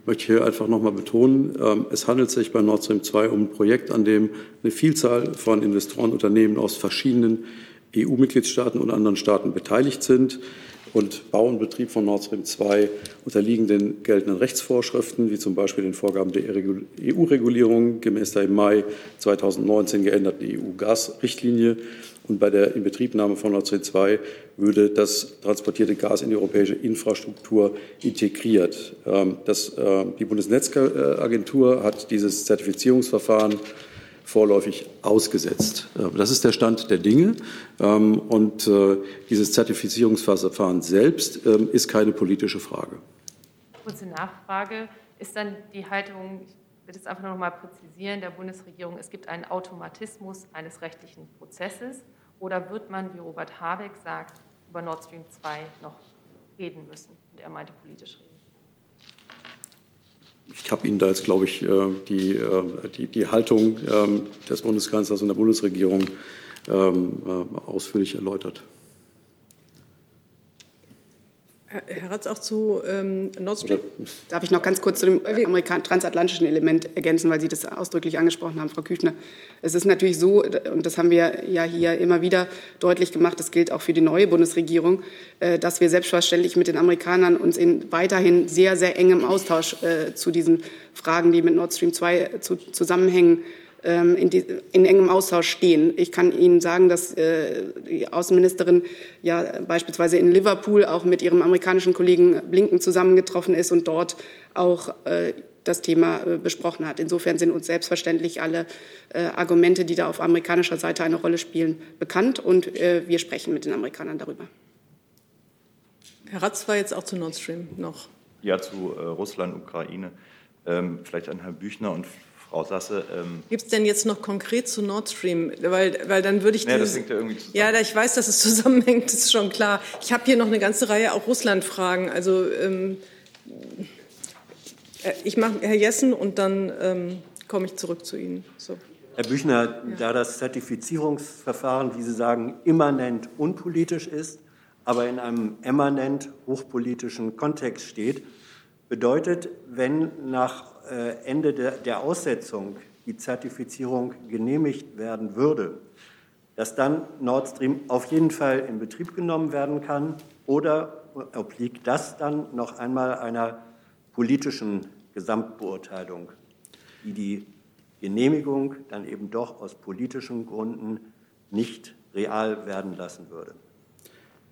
möchte ich hier einfach noch mal betonen, ähm, es handelt sich bei Nord Stream 2 um ein Projekt, an dem eine Vielzahl von Investorenunternehmen aus verschiedenen EU-Mitgliedstaaten und anderen Staaten beteiligt sind. Und Bau und Betrieb von Nord Stream 2 unterliegen den geltenden Rechtsvorschriften, wie zum Beispiel den Vorgaben der EU-Regulierung gemäß der im Mai 2019 geänderten EU-Gasrichtlinie und bei der Inbetriebnahme von Nord Stream 2 würde das transportierte Gas in die europäische Infrastruktur integriert. Ähm, das, äh, die Bundesnetzagentur hat dieses Zertifizierungsverfahren vorläufig ausgesetzt. Das ist der Stand der Dinge. Ähm, und äh, dieses Zertifizierungsverfahren selbst ähm, ist keine politische Frage. Kurze Nachfrage. Ist dann die Haltung, ich will es einfach noch mal präzisieren, der Bundesregierung, es gibt einen Automatismus eines rechtlichen Prozesses oder wird man, wie Robert Habeck sagt, über Nord Stream 2 noch reden müssen? Und er meinte politisch reden. Ich habe Ihnen da jetzt, glaube ich, äh, die, äh, die, die Haltung ähm, des Bundeskanzlers und der Bundesregierung ähm, äh, ausführlich erläutert. Herr Ratz, auch zu ähm, Nord Stream? Darf ich noch ganz kurz zu dem Amerikan transatlantischen Element ergänzen, weil Sie das ausdrücklich angesprochen haben, Frau Küchner. Es ist natürlich so, und das haben wir ja hier immer wieder deutlich gemacht, das gilt auch für die neue Bundesregierung, äh, dass wir selbstverständlich mit den Amerikanern uns in weiterhin sehr, sehr engem Austausch äh, zu diesen Fragen, die mit Nord Stream 2 zu, zusammenhängen, in, die, in, engem Austausch stehen. Ich kann Ihnen sagen, dass äh, die Außenministerin ja beispielsweise in Liverpool auch mit ihrem amerikanischen Kollegen Blinken zusammengetroffen ist und dort auch äh, das Thema äh, besprochen hat. Insofern sind uns selbstverständlich alle äh, Argumente, die da auf amerikanischer Seite eine Rolle spielen, bekannt und äh, wir sprechen mit den Amerikanern darüber. Herr Ratz war jetzt auch zu Nord Stream noch. Ja, zu äh, Russland, Ukraine. Ähm, vielleicht an Herrn Büchner und Frau Sasse. Ähm Gibt es denn jetzt noch konkret zu Nord Stream? Weil, weil dann würde ich. Ja, das hängt ja irgendwie zusammen. Ja, ich weiß, dass es zusammenhängt, das ist schon klar. Ich habe hier noch eine ganze Reihe auch Russland-Fragen. Also ähm, äh, ich mache Herr Jessen und dann ähm, komme ich zurück zu Ihnen. So. Herr Büchner, ja. da das Zertifizierungsverfahren, wie Sie sagen, immanent unpolitisch ist, aber in einem eminent hochpolitischen Kontext steht, bedeutet, wenn nach Ende der Aussetzung die Zertifizierung genehmigt werden würde, dass dann Nord Stream auf jeden Fall in Betrieb genommen werden kann oder obliegt das dann noch einmal einer politischen Gesamtbeurteilung, die die Genehmigung dann eben doch aus politischen Gründen nicht real werden lassen würde.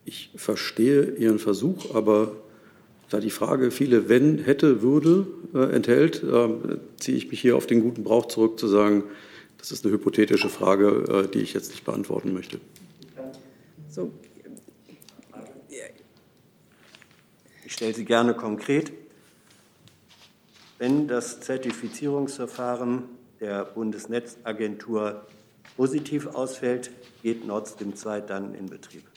Ich verstehe Ihren Versuch, aber da die Frage viele wenn, hätte, würde äh, enthält, äh, ziehe ich mich hier auf den guten Brauch zurück, zu sagen, das ist eine hypothetische Frage, äh, die ich jetzt nicht beantworten möchte. So. Ich stelle sie gerne konkret. Wenn das Zertifizierungsverfahren der Bundesnetzagentur positiv ausfällt, geht Nord Stream 2 dann in Betrieb.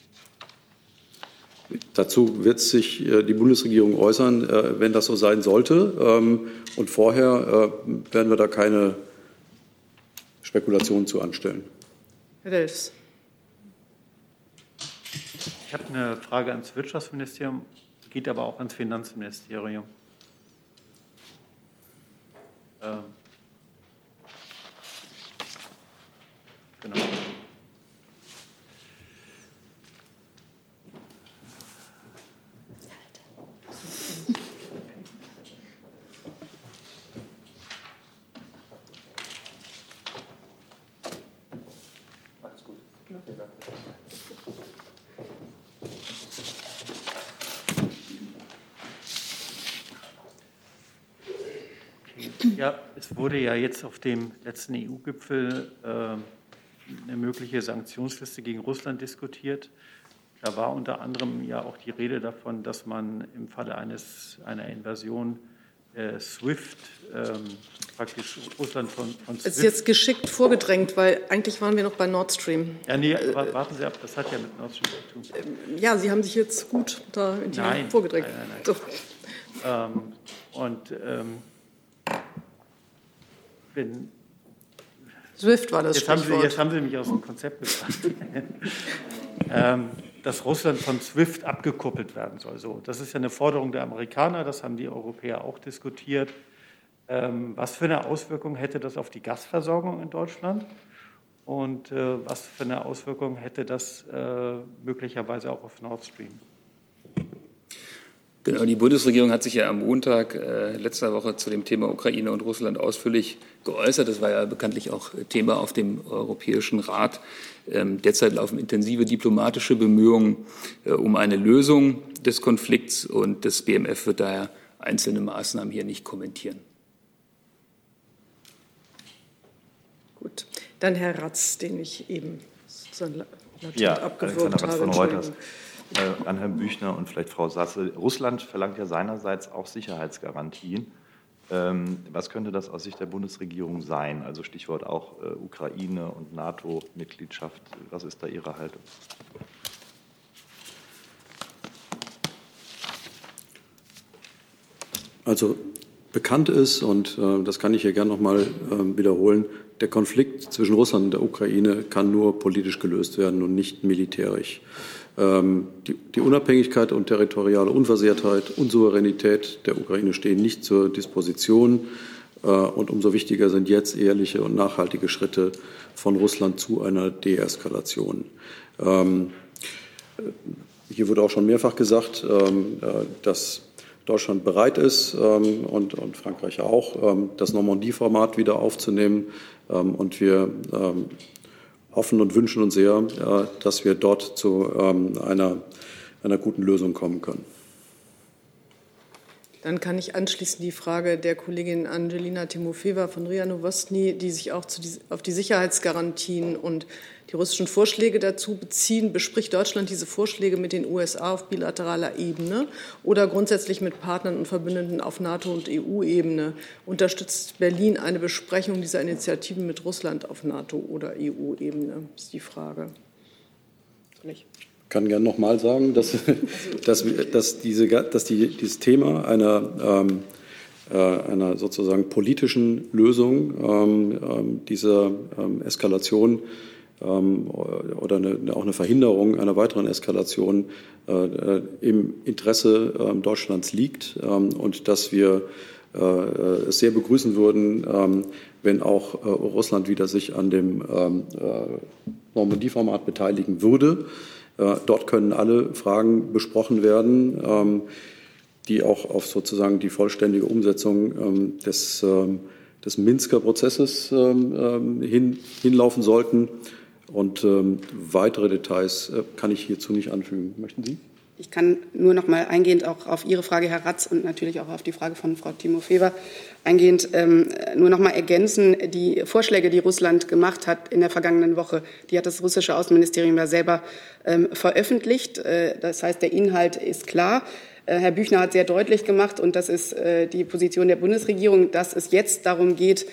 Dazu wird sich äh, die Bundesregierung äußern, äh, wenn das so sein sollte. Ähm, und vorher äh, werden wir da keine Spekulationen zu anstellen. Herr Delfs. Ich habe eine Frage ans Wirtschaftsministerium, geht aber auch ans Finanzministerium. Ähm, genau. Ja, es wurde ja jetzt auf dem letzten EU-Gipfel äh, eine mögliche Sanktionsliste gegen Russland diskutiert. Da war unter anderem ja auch die Rede davon, dass man im Falle eines, einer Invasion äh, SWIFT ähm, praktisch Russland von, von SWIFT. Es ist jetzt geschickt vorgedrängt, weil eigentlich waren wir noch bei Nord Stream. Ja, nee, warten Sie ab, das hat ja mit Nord Stream zu tun. Ähm, ja, Sie haben sich jetzt gut da in die nein, vorgedrängt. Nein, nein, nein. So. Ähm, und ähm, wenn, SWIFT war das jetzt haben, Sie, jetzt haben Sie mich aus dem Konzept gebracht. ähm, dass Russland von SWIFT abgekuppelt werden soll. So, das ist ja eine Forderung der Amerikaner, das haben die Europäer auch diskutiert. Ähm, was für eine Auswirkung hätte das auf die Gasversorgung in Deutschland? Und äh, was für eine Auswirkung hätte das äh, möglicherweise auch auf Nord Stream? Genau, die Bundesregierung hat sich ja am Montag äh, letzter Woche zu dem Thema Ukraine und Russland ausführlich geäußert. Das war ja bekanntlich auch Thema auf dem Europäischen Rat. Ähm, derzeit laufen intensive diplomatische Bemühungen äh, um eine Lösung des Konflikts und das BMF wird daher einzelne Maßnahmen hier nicht kommentieren. Gut, dann Herr Ratz, den ich eben sozusagen ja, abgewürgt habe. Von Reuters. Äh, an Herrn Büchner und vielleicht Frau Sasse. Russland verlangt ja seinerseits auch Sicherheitsgarantien. Ähm, was könnte das aus Sicht der Bundesregierung sein? Also Stichwort auch äh, Ukraine und NATO-Mitgliedschaft. Was ist da Ihre Haltung? Also bekannt ist, und äh, das kann ich hier gerne noch mal äh, wiederholen, der Konflikt zwischen Russland und der Ukraine kann nur politisch gelöst werden und nicht militärisch. Ähm, die, die, Unabhängigkeit und territoriale Unversehrtheit und Souveränität der Ukraine stehen nicht zur Disposition. Äh, und umso wichtiger sind jetzt ehrliche und nachhaltige Schritte von Russland zu einer Deeskalation. Ähm, hier wurde auch schon mehrfach gesagt, ähm, äh, dass Deutschland bereit ist und, und Frankreich auch, das Normandie-Format wieder aufzunehmen. Und wir hoffen und wünschen uns sehr, äh, dass wir dort zu ähm, einer, einer guten Lösung kommen können. Dann kann ich anschließend die Frage der Kollegin Angelina Timofeva von RIA Novostny, die sich auch die, auf die Sicherheitsgarantien und die russischen Vorschläge dazu beziehen. Bespricht Deutschland diese Vorschläge mit den USA auf bilateraler Ebene oder grundsätzlich mit Partnern und Verbündeten auf NATO- und EU-Ebene? Unterstützt Berlin eine Besprechung dieser Initiativen mit Russland auf NATO- oder EU-Ebene? Ist die Frage. Ich kann gerne noch mal sagen, dass, dass, dass, diese, dass die, dieses Thema einer ähm, äh, einer sozusagen politischen Lösung ähm, ähm, dieser ähm, Eskalation ähm, oder eine, auch eine Verhinderung einer weiteren Eskalation äh, äh, im Interesse äh, Deutschlands liegt ähm, und dass wir äh, es sehr begrüßen würden, wenn auch äh, Russland wieder sich an dem Normandie-Format beteiligen würde. Dort können alle Fragen besprochen werden, die auch auf sozusagen die vollständige Umsetzung des, des Minsker Prozesses hin, hinlaufen sollten. Und ähm, weitere Details äh, kann ich hierzu nicht anfügen. Möchten Sie? Ich kann nur noch mal eingehend auch auf Ihre Frage, Herr Ratz, und natürlich auch auf die Frage von Frau Timofeva eingehend ähm, nur noch mal ergänzen. Die Vorschläge, die Russland gemacht hat in der vergangenen Woche, die hat das russische Außenministerium ja selber ähm, veröffentlicht. Äh, das heißt, der Inhalt ist klar. Äh, Herr Büchner hat sehr deutlich gemacht, und das ist äh, die Position der Bundesregierung, dass es jetzt darum geht,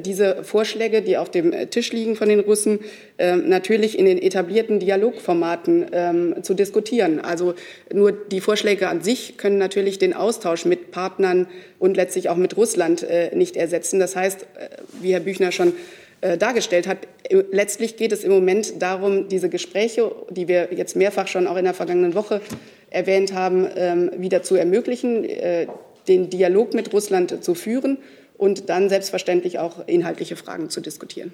diese Vorschläge, die auf dem Tisch liegen von den Russen, ähm, natürlich in den etablierten Dialogformaten ähm, zu diskutieren. Also nur die Vorschläge an sich können natürlich den Austausch mit Partnern und letztlich auch mit Russland äh, nicht ersetzen. Das heißt, äh, wie Herr Büchner schon dargestellt hat. Letztlich geht es im Moment darum, diese Gespräche, die wir jetzt mehrfach schon auch in der vergangenen Woche erwähnt haben, ähm, wieder zu ermöglichen, den Dialog mit Russland zu führen und dann selbstverständlich auch inhaltliche Fragen zu diskutieren.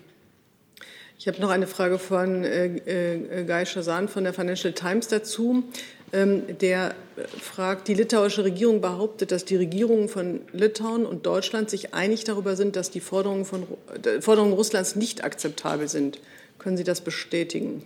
Ich habe noch eine Frage von äh, äh, Guy Shazan von der Financial Times dazu. Ähm, der fragt, die litauische Regierung behauptet, dass die Regierungen von Litauen und Deutschland sich einig darüber sind, dass die Forderungen, von, äh, Forderungen Russlands nicht akzeptabel sind. Können Sie das bestätigen?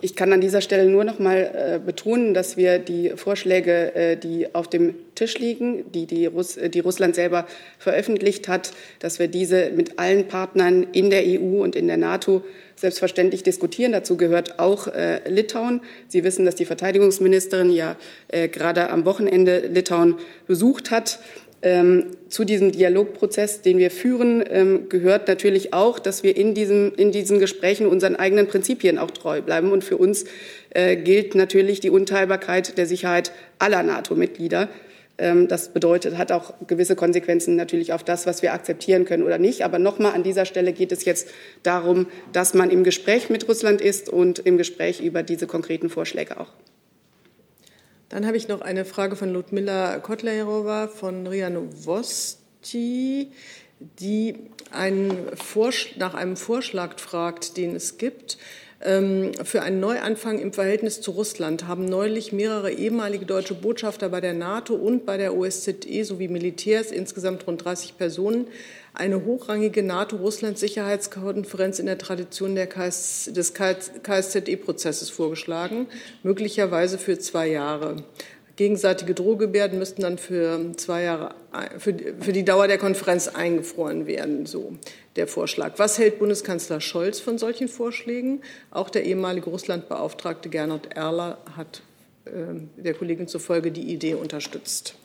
Ich kann an dieser Stelle nur noch mal äh, betonen, dass wir die Vorschläge, äh, die auf dem Tisch liegen, die, die, Russ die, Russland selber veröffentlicht hat, dass wir diese mit allen Partnern in der EU und in der NATO selbstverständlich diskutieren. Dazu gehört auch äh, Litauen. Sie wissen, dass die Verteidigungsministerin ja äh, gerade am Wochenende Litauen besucht hat. Ähm, zu diesem Dialogprozess, den wir führen, ähm, gehört natürlich auch, dass wir in, diesem, in diesen Gesprächen unseren eigenen Prinzipien auch treu bleiben. Und für uns äh, gilt natürlich die Unteilbarkeit der Sicherheit aller NATO-Mitglieder. Ähm, das bedeutet, hat auch gewisse Konsequenzen natürlich auf das, was wir akzeptieren können oder nicht. Aber nochmal an dieser Stelle geht es jetzt darum, dass man im Gespräch mit Russland ist und im Gespräch über diese konkreten Vorschläge auch. Dann habe ich noch eine Frage von Ludmila Kotlerova von RIA Novosti, die einen nach einem Vorschlag fragt, den es gibt. Ähm, für einen Neuanfang im Verhältnis zu Russland haben neulich mehrere ehemalige deutsche Botschafter bei der NATO und bei der OSZE sowie Militärs, insgesamt rund 30 Personen, eine hochrangige NATO-Russland-Sicherheitskonferenz in der Tradition KS, des KSZE-Prozesses vorgeschlagen, möglicherweise für zwei Jahre. Gegenseitige Drohgebärden müssten dann für zwei Jahre für, für die Dauer der Konferenz eingefroren werden, so der Vorschlag. Was hält Bundeskanzler Scholz von solchen Vorschlägen? Auch der ehemalige Russlandbeauftragte Gernot Erler hat äh, der Kollegin zufolge die Idee unterstützt.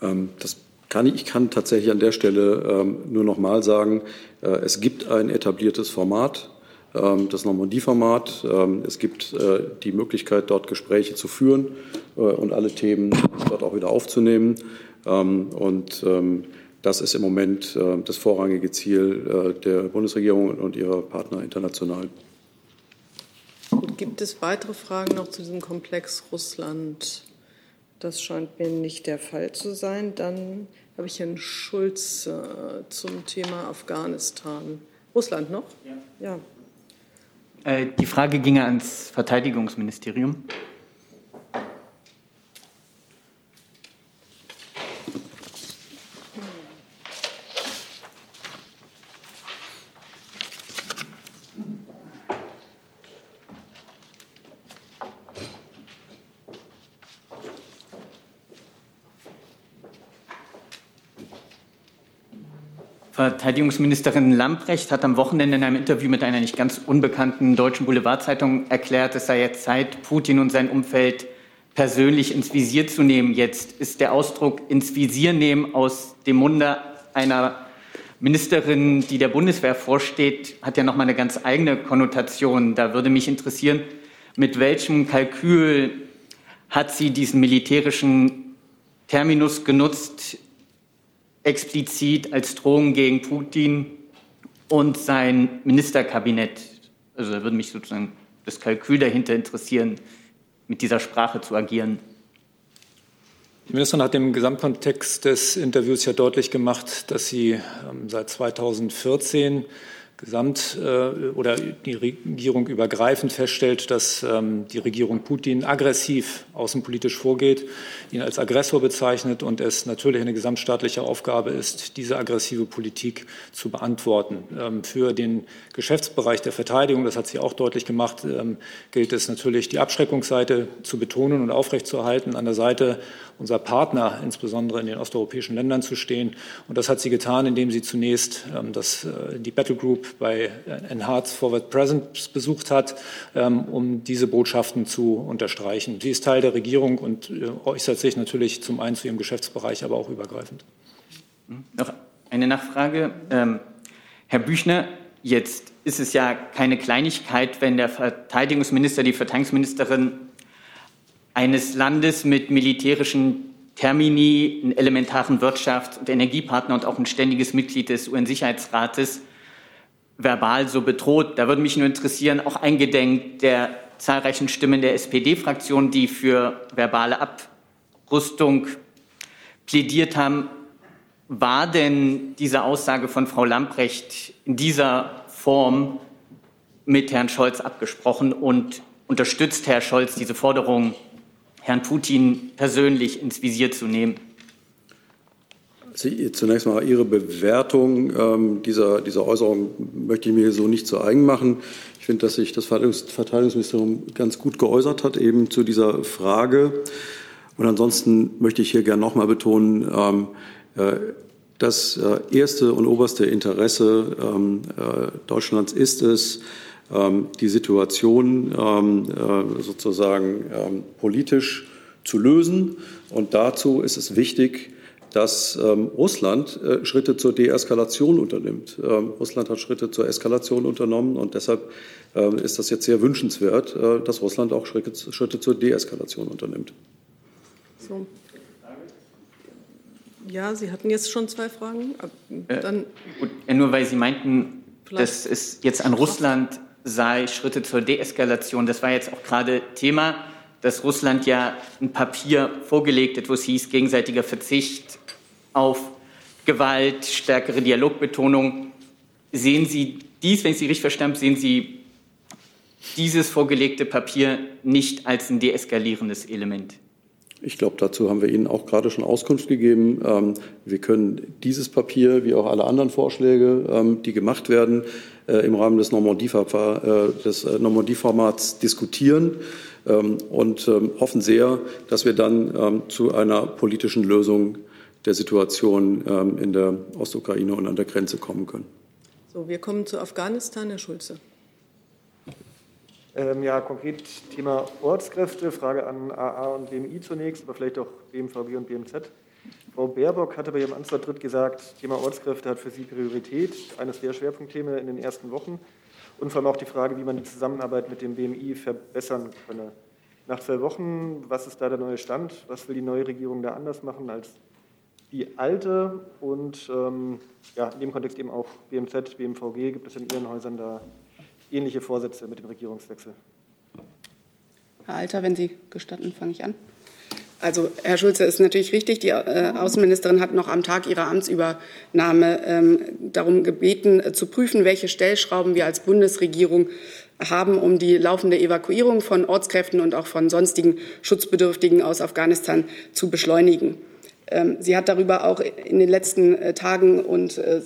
Ähm, das kann ich, ich kann tatsächlich an der Stelle ähm, nur noch mal sagen, äh, es gibt ein etabliertes Format, ähm, das Normandie-Format. Ähm, es gibt äh, die Möglichkeit, dort Gespräche zu führen äh, und alle Themen dort auch wieder aufzunehmen. Ähm, und ähm, das ist im Moment äh, das vorrangige Ziel äh, der Bundesregierung und ihrer Partner international. Gibt es weitere Fragen noch zu diesem Komplex Russland? Das scheint mir nicht der Fall zu sein. Dann habe ich Herrn Schulz äh, zum Thema Afghanistan. Russland noch? Ja. ja. Äh, die Frage ginge ans Verteidigungsministerium. Verteidigungsministerin Lamprecht hat am Wochenende in einem Interview mit einer nicht ganz unbekannten deutschen Boulevardzeitung erklärt, es sei jetzt Zeit, Putin und sein Umfeld persönlich ins Visier zu nehmen. Jetzt ist der Ausdruck ins Visier nehmen aus dem Munde einer Ministerin, die der Bundeswehr vorsteht, hat ja noch mal eine ganz eigene Konnotation. Da würde mich interessieren, mit welchem Kalkül hat sie diesen militärischen Terminus genutzt, explizit als Drohung gegen Putin und sein Ministerkabinett. Also da würde mich sozusagen das Kalkül dahinter interessieren, mit dieser Sprache zu agieren. Die Ministerin hat im Gesamtkontext des Interviews ja deutlich gemacht, dass sie ähm, seit 2014 gesamt äh, oder die Regierung übergreifend feststellt, dass ähm, die Regierung Putin aggressiv außenpolitisch vorgeht, ihn als Aggressor bezeichnet und es natürlich eine gesamtstaatliche Aufgabe ist, diese aggressive Politik zu beantworten. Ähm, für den Geschäftsbereich der Verteidigung, das hat sie auch deutlich gemacht, ähm, gilt es natürlich, die Abschreckungsseite zu betonen und aufrechtzuerhalten, an der Seite unserer Partner, insbesondere in den osteuropäischen Ländern, zu stehen. Und das hat sie getan, indem sie zunächst ähm, das, äh, die Battle Group bei Enhanced Forward Presence besucht hat, ähm, um diese Botschaften zu unterstreichen. Sie ist Teil der Regierung und äh, äußert sich natürlich zum einen zu ihrem Geschäftsbereich, aber auch übergreifend. Noch eine Nachfrage. Ähm, Herr Büchner, jetzt ist es ja keine Kleinigkeit, wenn der Verteidigungsminister, die Verteidigungsministerin eines Landes mit militärischen Termini, einen elementaren Wirtschafts- und Energiepartner und auch ein ständiges Mitglied des UN-Sicherheitsrates verbal so bedroht. Da würde mich nur interessieren, auch eingedenk der zahlreichen Stimmen der SPD-Fraktion, die für verbale Abrüstung plädiert haben, war denn diese Aussage von Frau Lamprecht in dieser Form mit Herrn Scholz abgesprochen und unterstützt Herr Scholz diese Forderung Herrn Putin persönlich ins Visier zu nehmen? Sie, zunächst mal Ihre Bewertung ähm, dieser, dieser Äußerung möchte ich mir so nicht zu eigen machen. Ich finde, dass sich das Verteidigungsministerium ganz gut geäußert hat, eben zu dieser Frage. Und ansonsten möchte ich hier gerne noch mal betonen, ähm, äh, das äh, erste und oberste Interesse ähm, äh, Deutschlands ist es, die Situation ähm, äh, sozusagen ähm, politisch zu lösen. Und dazu ist es wichtig, dass ähm, Russland äh, Schritte zur Deeskalation unternimmt. Ähm, Russland hat Schritte zur Eskalation unternommen und deshalb äh, ist das jetzt sehr wünschenswert, äh, dass Russland auch Schritte, Schritte zur Deeskalation unternimmt. So. Ja, Sie hatten jetzt schon zwei Fragen. Äh, Dann gut, nur weil Sie meinten, dass es jetzt an Russland sei, Schritte zur Deeskalation. Das war jetzt auch gerade Thema, dass Russland ja ein Papier vorgelegt hat, wo es hieß, gegenseitiger Verzicht auf Gewalt, stärkere Dialogbetonung. Sehen Sie dies, wenn ich Sie richtig verstanden habe, sehen Sie dieses vorgelegte Papier nicht als ein deeskalierendes Element? Ich glaube, dazu haben wir Ihnen auch gerade schon Auskunft gegeben. Ähm, wir können dieses Papier, wie auch alle anderen Vorschläge, ähm, die gemacht werden, äh, im Rahmen des Normandie-Formats äh, Normandie diskutieren ähm, und hoffen sehr, dass wir dann zu einer politischen Lösung der Situation in der Ostukraine und an der Grenze kommen können. So, wir kommen zu Afghanistan, Herr Schulze. Ähm, ja, konkret Thema Ortskräfte, Frage an AA und BMI zunächst, aber vielleicht auch BMVG und BMZ. Frau Baerbock hatte bei ihrem Amtsvertritt gesagt, Thema Ortskräfte hat für sie Priorität, eines der Schwerpunktthemen in den ersten Wochen und vor allem auch die Frage, wie man die Zusammenarbeit mit dem BMI verbessern könne. Nach zwei Wochen, was ist da der neue Stand? Was will die neue Regierung da anders machen als die alte? Und ähm, ja, in dem Kontext eben auch BMZ, BMVG, gibt es in Ihren Häusern da ähnliche Vorsätze mit dem Regierungswechsel. Herr Alter, wenn Sie gestatten, fange ich an. Also, Herr Schulze, ist natürlich richtig. Die äh, Außenministerin hat noch am Tag ihrer Amtsübernahme ähm, darum gebeten, äh, zu prüfen, welche Stellschrauben wir als Bundesregierung haben, um die laufende Evakuierung von Ortskräften und auch von sonstigen Schutzbedürftigen aus Afghanistan zu beschleunigen. Ähm, sie hat darüber auch in den letzten äh, Tagen und äh,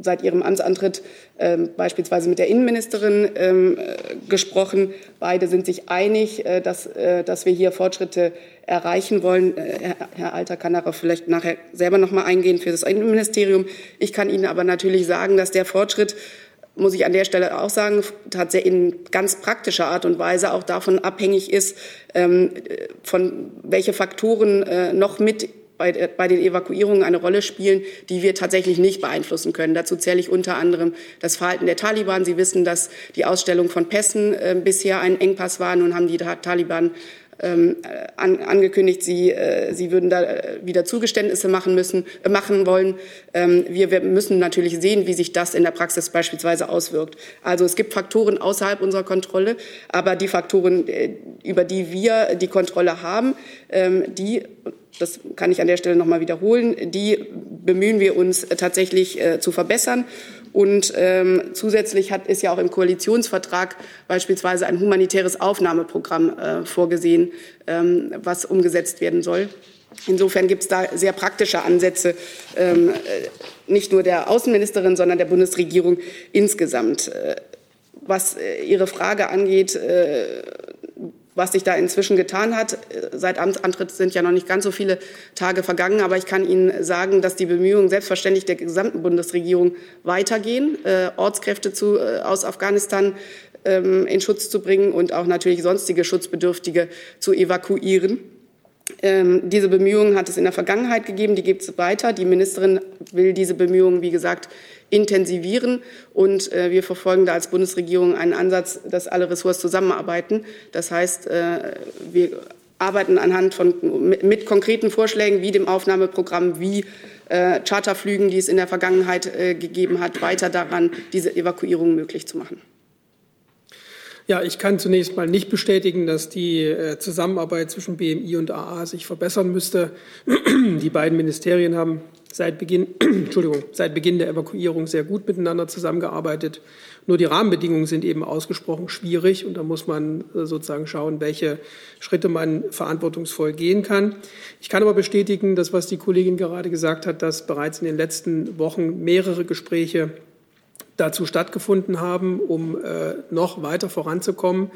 seit ihrem Amtsantritt ähm, beispielsweise mit der Innenministerin ähm, äh, gesprochen. Beide sind sich einig, dass, dass wir hier Fortschritte erreichen wollen. Herr Alter kann darauf vielleicht nachher selber noch mal eingehen für das Innenministerium. Ich kann Ihnen aber natürlich sagen, dass der Fortschritt muss ich an der Stelle auch sagen, tatsächlich in ganz praktischer Art und Weise auch davon abhängig ist, von welche Faktoren noch mit bei, bei den Evakuierungen eine Rolle spielen, die wir tatsächlich nicht beeinflussen können. Dazu zähle ich unter anderem das Verhalten der Taliban. Sie wissen, dass die Ausstellung von Pässen äh, bisher ein Engpass war. Nun haben die Taliban ähm, an, angekündigt, sie, äh, sie würden da äh, wieder Zugeständnisse machen müssen, äh, machen wollen. Ähm, wir, wir müssen natürlich sehen, wie sich das in der Praxis beispielsweise auswirkt. Also es gibt Faktoren außerhalb unserer Kontrolle, aber die Faktoren, äh, über die wir die Kontrolle haben, ähm, die das kann ich an der Stelle noch mal wiederholen, die bemühen wir uns tatsächlich äh, zu verbessern. Und ähm, zusätzlich hat, ist ja auch im Koalitionsvertrag beispielsweise ein humanitäres Aufnahmeprogramm äh, vorgesehen, ähm, was umgesetzt werden soll. Insofern gibt es da sehr praktische Ansätze, ähm, äh, nicht nur der Außenministerin, sondern der Bundesregierung insgesamt. Äh, was äh, Ihre Frage angeht, äh, was sich da inzwischen getan hat. Seit Amtsantritt sind ja noch nicht ganz so viele Tage vergangen, aber ich kann Ihnen sagen, dass die Bemühungen selbstverständlich der gesamten Bundesregierung weitergehen, äh, Ortskräfte zu, äh, aus Afghanistan ähm, in Schutz zu bringen und auch natürlich sonstige Schutzbedürftige zu evakuieren. Ähm, diese Bemühungen hat es in der Vergangenheit gegeben, die gibt es weiter. Die Ministerin will diese Bemühungen, wie gesagt, intensivieren. Und äh, wir verfolgen da als Bundesregierung einen Ansatz, dass alle Ressorts zusammenarbeiten. Das heißt, äh, wir arbeiten anhand von mit, mit, konkreten Vorschlägen wie dem Aufnahmeprogramm, wie äh, Charterflügen, die es in der Vergangenheit äh, gegeben hat, weiter daran, diese Evakuierung möglich zu machen. Ja, ich kann zunächst mal nicht bestätigen, dass die äh, Zusammenarbeit zwischen BMI und AA sich verbessern müsste. Die beiden Ministerien haben seit Beginn, Entschuldigung, seit Beginn der Evakuierung sehr gut miteinander zusammengearbeitet. Nur die Rahmenbedingungen sind eben ausgesprochen schwierig und da muss man äh, sozusagen schauen, welche Schritte man verantwortungsvoll gehen kann. Ich kann aber bestätigen, dass was die Kollegin gerade gesagt hat, dass bereits in den letzten Wochen mehrere Gespräche dazu stattgefunden haben, um äh, noch weiter voranzukommen.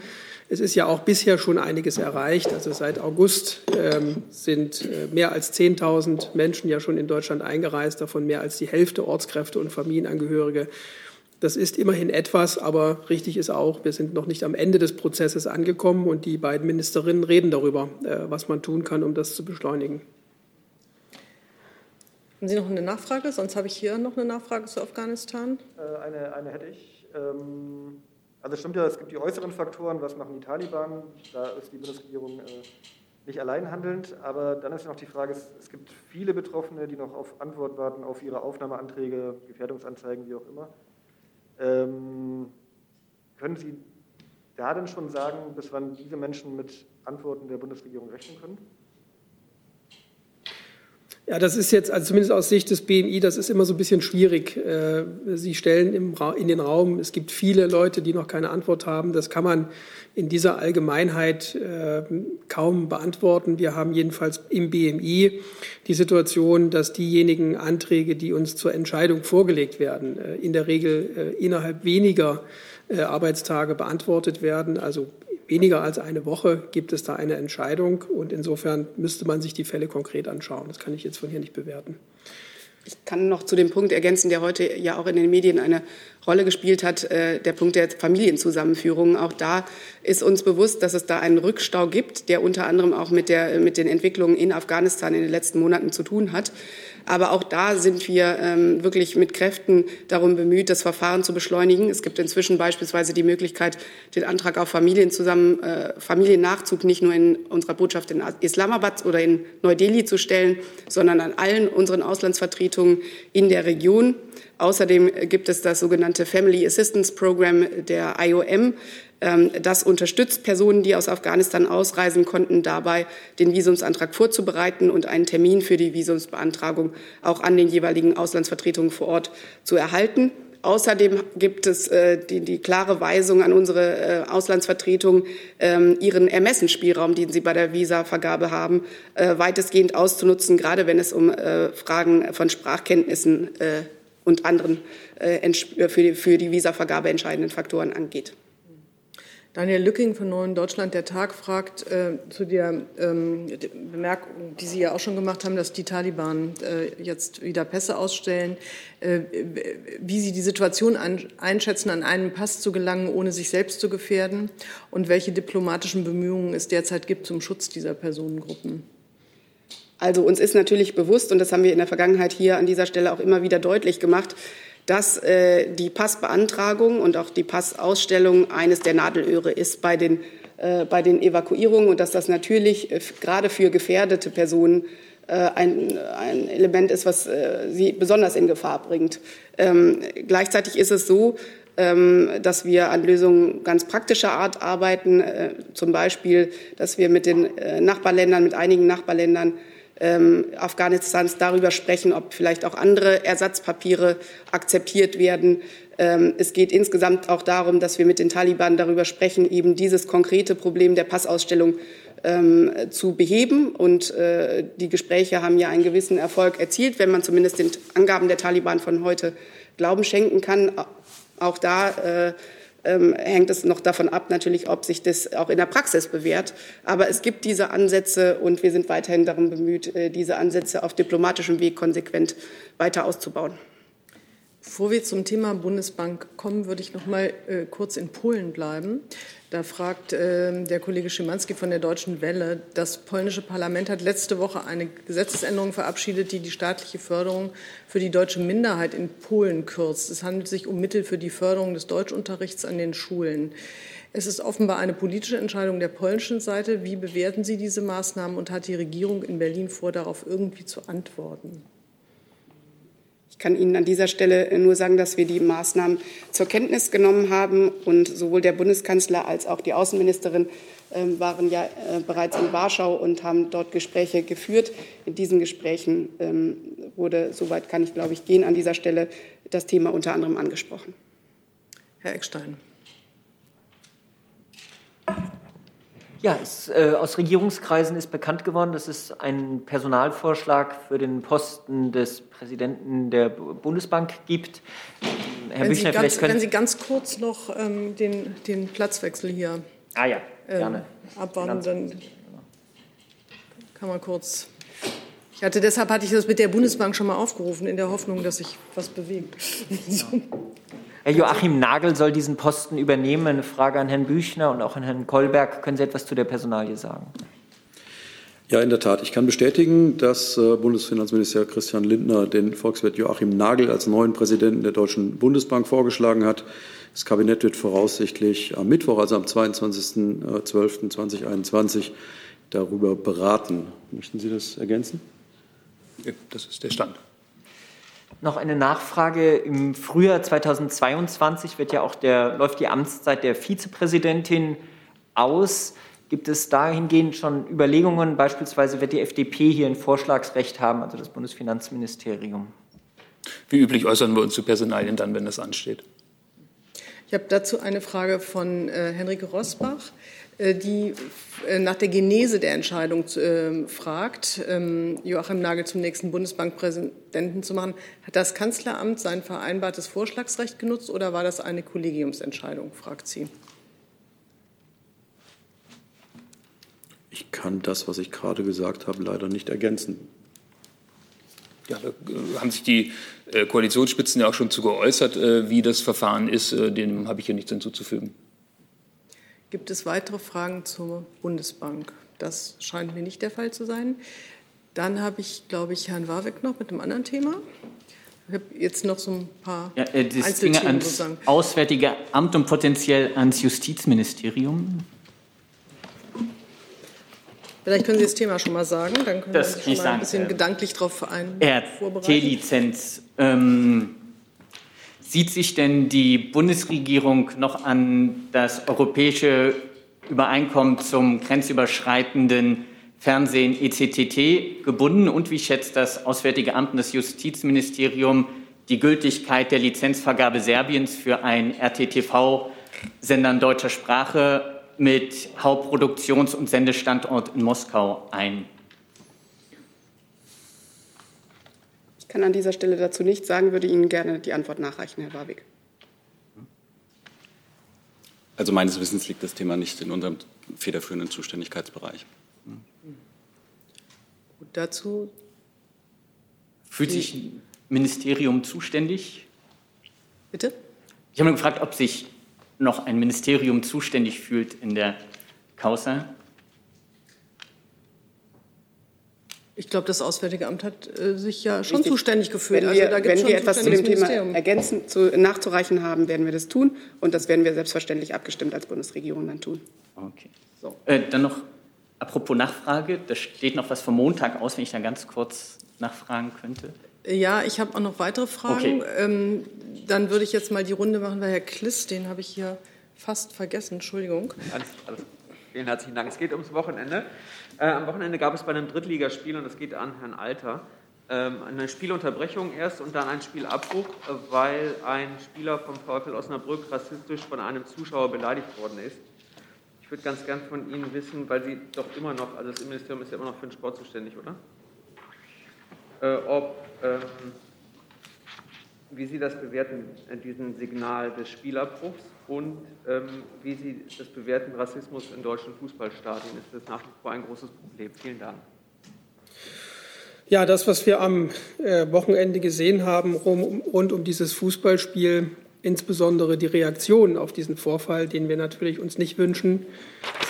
Es ist ja auch bisher schon einiges erreicht. Also seit August ähm, sind äh, mehr als 10.000 Menschen ja schon in Deutschland eingereist, davon mehr als die Hälfte Ortskräfte und Familienangehörige. Das ist immerhin etwas, aber richtig ist auch, wir sind noch nicht am Ende des Prozesses angekommen und die beiden Ministerinnen reden darüber, äh, was man tun kann, um das zu beschleunigen. Haben Sie noch eine Nachfrage? Sonst habe ich hier noch eine Nachfrage zu Afghanistan. Äh, eine, eine hätte ich. Ähm, also stimmt ja, es gibt die äußeren Faktoren, was machen die Taliban? Da ist die Bundesregierung äh, nicht allein handelnd. Aber dann ist noch die Frage, es, gibt viele Betroffene, die noch auf Antwort warten, auf ihre Aufnahmeanträge, Gefährdungsanzeigen, wie auch immer. Ähm, können Sie da denn schon sagen, bis wann diese Menschen mit Antworten der Bundesregierung rechnen können? Ja, das ist jetzt, also zumindest aus Sicht des BMI, das ist immer so ein bisschen schwierig. Äh, Sie stellen im in den Raum, es gibt viele Leute, die noch keine Antwort haben. Das kann man in dieser Allgemeinheit äh, kaum beantworten. Wir haben jedenfalls im BMI die Situation, dass diejenigen Anträge, die uns zur Entscheidung vorgelegt werden, äh, in der Regel innerhalb weniger Arbeitstage beantwortet werden. Also weniger als eine Woche gibt es da eine Entscheidung und insofern müsste man sich die Fälle konkret anschauen. Das kann ich jetzt von hier nicht bewerten. Ich kann noch zu dem Punkt ergänzen, der heute ja auch in den Medien eine Rolle gespielt hat, äh, der Punkt der Familienzusammenführung. Auch da ist uns bewusst, dass es da einen Rückstau gibt, der unter anderem auch mit, der, mit den Entwicklungen in Afghanistan in den letzten Monaten zu tun hat. Aber auch da sind wir ähm, wirklich mit Kräften darum bemüht, das Verfahren zu beschleunigen. Es gibt inzwischen beispielsweise die Möglichkeit, den Antrag auf Familienzusammen, äh, Familiennachzug nicht nur in unserer Botschaft in Islamabad oder in Neu-Delhi zu stellen, sondern an allen unseren Auslandsvertretungen in der Region. Außerdem gibt es das sogenannte Family Assistance Program der IOM, das unterstützt Personen, die aus Afghanistan ausreisen konnten, dabei, den Visumsantrag vorzubereiten und einen Termin für die Visumsbeantragung auch an den jeweiligen Auslandsvertretungen vor Ort zu erhalten. Außerdem gibt es äh, die, die, klare Weisung an unsere äh, Auslandsvertretungen, ähm, ihren Ermessensspielraum, den sie bei der Visavergabe haben, äh, weitestgehend auszunutzen, gerade wenn es um äh, Fragen von Sprachkenntnissen äh, und anderen äh, für die, für die Visavergabe entscheidenden Faktoren angeht. Daniel Lücking von Neuen Deutschland, der Tag, fragt äh, zu der ähm, Bemerkung, die Sie ja auch schon gemacht haben, dass die Taliban äh, jetzt wieder Pässe ausstellen, äh, wie Sie die Situation an, einschätzen, an einen Pass zu gelangen, ohne sich selbst zu gefährden und welche diplomatischen Bemühungen es derzeit gibt zum Schutz dieser Personengruppen. Also uns ist natürlich bewusst, und das haben wir in der Vergangenheit hier an dieser Stelle auch immer wieder deutlich gemacht, dass äh, die Passbeantragung und auch die Passausstellung eines der Nadelöhre ist bei den, äh, bei den Evakuierungen und dass das natürlich äh, gerade für gefährdete Personen äh, ein, ein, Element ist, was äh, sie besonders in Gefahr bringt. Ähm, gleichzeitig ist es so, ähm, dass wir an Lösungen ganz praktischer Art arbeiten, äh, zum Beispiel, dass wir mit den Nachbarländern, mit einigen Nachbarländern ähm, Afghanistans darüber sprechen, ob vielleicht auch andere Ersatzpapiere akzeptiert werden. Ähm, es geht insgesamt auch darum, dass wir mit den Taliban darüber sprechen, eben dieses konkrete Problem der Passausstellung ähm, zu beheben. Und äh, die Gespräche haben ja einen gewissen Erfolg erzielt, wenn man zumindest den Angaben der Taliban von heute Glauben schenken kann. Auch da äh, ähm, hängt es noch davon ab, natürlich, ob sich das auch in der Praxis bewährt. Aber es gibt diese Ansätze und wir sind weiterhin darum bemüht, äh, diese Ansätze auf diplomatischem Weg konsequent weiter auszubauen. Bevor wir zum Thema Bundesbank kommen, würde ich noch mal äh, kurz in Polen bleiben. Da fragt äh, der Kollege Schimanski von der Deutschen Welle, das polnische Parlament hat letzte Woche eine Gesetzesänderung verabschiedet, die die staatliche Förderung für die deutsche Minderheit in Polen kürzt. Es handelt sich um Mittel für die Förderung des Deutschunterrichts an den Schulen. Es ist offenbar eine politische Entscheidung der polnischen Seite. Wie bewerten Sie diese Maßnahmen und hat die Regierung in Berlin vor, darauf irgendwie zu antworten? Ich kann Ihnen an dieser Stelle nur sagen, dass wir die Maßnahmen zur Kenntnis genommen haben und sowohl der Bundeskanzler als auch die Außenministerin ähm, waren ja äh, bereits in Warschau und haben dort Gespräche geführt. In diesen Gesprächen ähm, wurde, soweit kann ich, glaube ich, gehen an dieser Stelle, das Thema unter anderem angesprochen. Herr Eckstein. Ja, es, äh, aus Regierungskreisen ist bekannt geworden, dass es einen Personalvorschlag für den Posten des Präsidenten der Bundesbank gibt. Herr wenn Büchner, Sie ganz, wenn Sie ganz kurz noch ähm, den, den Platzwechsel hier ah, ja, ähm, gerne. Ähm, abwarten, dann kann man kurz. Ich hatte deshalb hatte ich das mit der Bundesbank schon mal aufgerufen, in der Hoffnung, dass sich was bewegt. so. Herr Joachim Nagel soll diesen Posten übernehmen. Eine Frage an Herrn Büchner und auch an Herrn Kolberg. Können Sie etwas zu der Personalie sagen? Ja, in der Tat. Ich kann bestätigen, dass äh, Bundesfinanzminister Christian Lindner den Volkswirt Joachim Nagel als neuen Präsidenten der Deutschen Bundesbank vorgeschlagen hat. Das Kabinett wird voraussichtlich am Mittwoch, also am 22.12.2021, darüber beraten. Möchten Sie das ergänzen? Ja, das ist der Stand. Noch eine Nachfrage. Im Frühjahr 2022 wird ja auch der, läuft die Amtszeit der Vizepräsidentin aus. Gibt es dahingehend schon Überlegungen? Beispielsweise wird die FDP hier ein Vorschlagsrecht haben, also das Bundesfinanzministerium. Wie üblich äußern wir uns zu Personalien dann, wenn das ansteht. Ich habe dazu eine Frage von äh, Henrike Rosbach. Äh, die äh, nach der Genese der Entscheidung ähm, fragt, ähm, Joachim Nagel zum nächsten Bundesbankpräsidenten zu machen. Hat das Kanzleramt sein vereinbartes Vorschlagsrecht genutzt oder war das eine Kollegiumsentscheidung, fragt sie. Ich kann das, was ich gerade gesagt habe, leider nicht ergänzen. Ja, da äh, haben sich die Koalitionsspitzen ja auch schon zu geäußert, wie das Verfahren ist. Dem habe ich hier nichts hinzuzufügen. Gibt es weitere Fragen zur Bundesbank? Das scheint mir nicht der Fall zu sein. Dann habe ich, glaube ich, Herrn Warwick noch mit einem anderen Thema. Ich habe jetzt noch so ein paar ja, äh, das ginge ans sozusagen. Auswärtige Amt und potenziell ans Justizministerium. Vielleicht können Sie das Thema schon mal sagen, dann können das wir uns schon mal ein bisschen äh, gedanklich darauf ein vorbereiten. T-Lizenz. Ähm, Sieht sich denn die Bundesregierung noch an das europäische Übereinkommen zum grenzüberschreitenden Fernsehen ECTT gebunden? Und wie schätzt das Auswärtige Amt und das Justizministerium die Gültigkeit der Lizenzvergabe Serbiens für ein RTTV-Sender in deutscher Sprache mit Hauptproduktions- und Sendestandort in Moskau ein? Kann an dieser Stelle dazu nichts sagen, würde Ihnen gerne die Antwort nachreichen, Herr Warwick. Also meines Wissens liegt das Thema nicht in unserem federführenden Zuständigkeitsbereich. Gut, dazu. Fühlt sich ein Ministerium zuständig? Bitte? Ich habe nur gefragt, ob sich noch ein Ministerium zuständig fühlt in der Causa. Ich glaube, das Auswärtige Amt hat äh, sich ja schon Richtig. zuständig gefühlt. Wenn wir, also, wenn wir etwas zu dem Thema ergänzend zu, nachzureichen haben, werden wir das tun. Und das werden wir selbstverständlich abgestimmt als Bundesregierung dann tun. Okay. So. Äh, dann noch, apropos Nachfrage, da steht noch was vom Montag aus, wenn ich da ganz kurz nachfragen könnte. Ja, ich habe auch noch weitere Fragen. Okay. Ähm, dann würde ich jetzt mal die Runde machen, weil Herr Kliss, den habe ich hier fast vergessen. Entschuldigung. Alles, alles. Vielen herzlichen Dank. Es geht ums Wochenende. Äh, am Wochenende gab es bei einem Drittligaspiel, und das geht an Herrn Alter, ähm, eine Spielunterbrechung erst und dann ein Spielabbruch, äh, weil ein Spieler vom VfL Osnabrück rassistisch von einem Zuschauer beleidigt worden ist. Ich würde ganz gern von Ihnen wissen, weil Sie doch immer noch, also das Innenministerium ist ja immer noch für den Sport zuständig, oder? Äh, ob, ähm, wie Sie das bewerten, diesen Signal des Spielabbruchs und ähm, wie Sie das bewerten, Rassismus in deutschen Fußballstadien. Ist das nach wie vor ein großes Problem? Vielen Dank. Ja, das, was wir am äh, Wochenende gesehen haben rund um dieses Fußballspiel, insbesondere die Reaktionen auf diesen Vorfall, den wir natürlich uns nicht wünschen,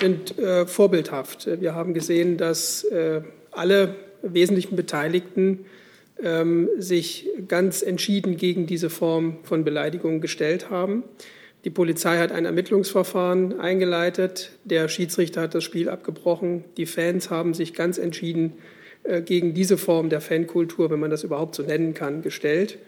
sind äh, vorbildhaft. Wir haben gesehen, dass äh, alle wesentlichen Beteiligten ähm, sich ganz entschieden gegen diese Form von Beleidigung gestellt haben. Die Polizei hat ein Ermittlungsverfahren eingeleitet. Der Schiedsrichter hat das Spiel abgebrochen. Die Fans haben sich ganz entschieden äh, gegen diese Form der Fankultur, wenn man das überhaupt so nennen kann, gestellt.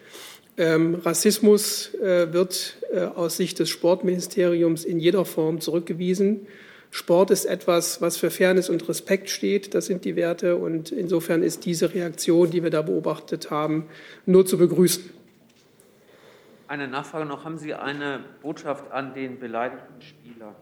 Ähm, Rassismus äh, wird äh, aus Sicht des Sportministeriums in jeder Form zurückgewiesen. Sport ist etwas, was für Fairness und Respekt steht. Das sind die Werte. Und insofern ist diese Reaktion, die wir da beobachtet haben, nur zu begrüßen. Eine Nachfrage noch. Haben Sie eine Botschaft an den beleidigten Spieler?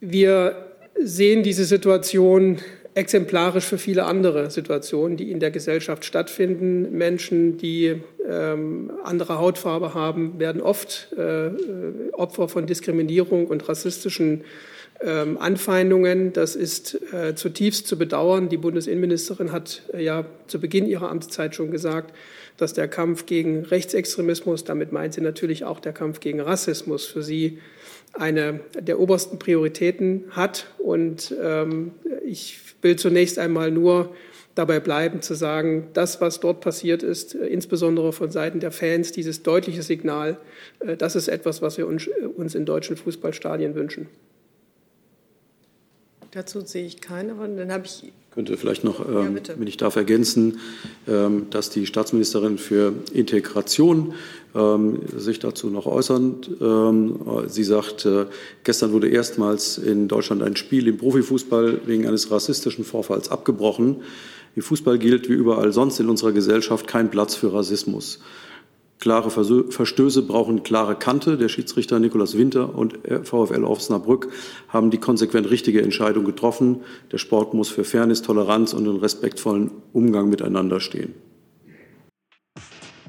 Wir sehen diese Situation exemplarisch für viele andere Situationen, die in der Gesellschaft stattfinden. Menschen, die ähm, andere Hautfarbe haben, werden oft äh, Opfer von Diskriminierung und rassistischen ähm, Anfeindungen. Das ist äh, zutiefst zu bedauern. Die Bundesinnenministerin hat äh, ja zu Beginn ihrer Amtszeit schon gesagt, dass der Kampf gegen Rechtsextremismus, damit meint sie natürlich auch der Kampf gegen Rassismus, für sie eine der obersten Prioritäten hat. Und ähm, ich will zunächst einmal nur dabei bleiben zu sagen, das, was dort passiert ist, äh, insbesondere von Seiten der Fans, dieses deutliche Signal, äh, das ist etwas, was wir uns, äh, uns in deutschen Fußballstadien wünschen. Dazu sehe ich keine. Dann habe ich könnte vielleicht noch, ähm, ja, wenn ich darf, ergänzen, ähm, dass die Staatsministerin für Integration ähm, sich dazu noch äußern. Ähm, sie sagt, äh, gestern wurde erstmals in Deutschland ein Spiel im Profifußball wegen eines rassistischen Vorfalls abgebrochen. Im Fußball gilt wie überall sonst in unserer Gesellschaft kein Platz für Rassismus. Klare Verstöße brauchen klare Kante. Der Schiedsrichter Nikolaus Winter und VfL Osnabrück haben die konsequent richtige Entscheidung getroffen. Der Sport muss für Fairness, Toleranz und einen respektvollen Umgang miteinander stehen.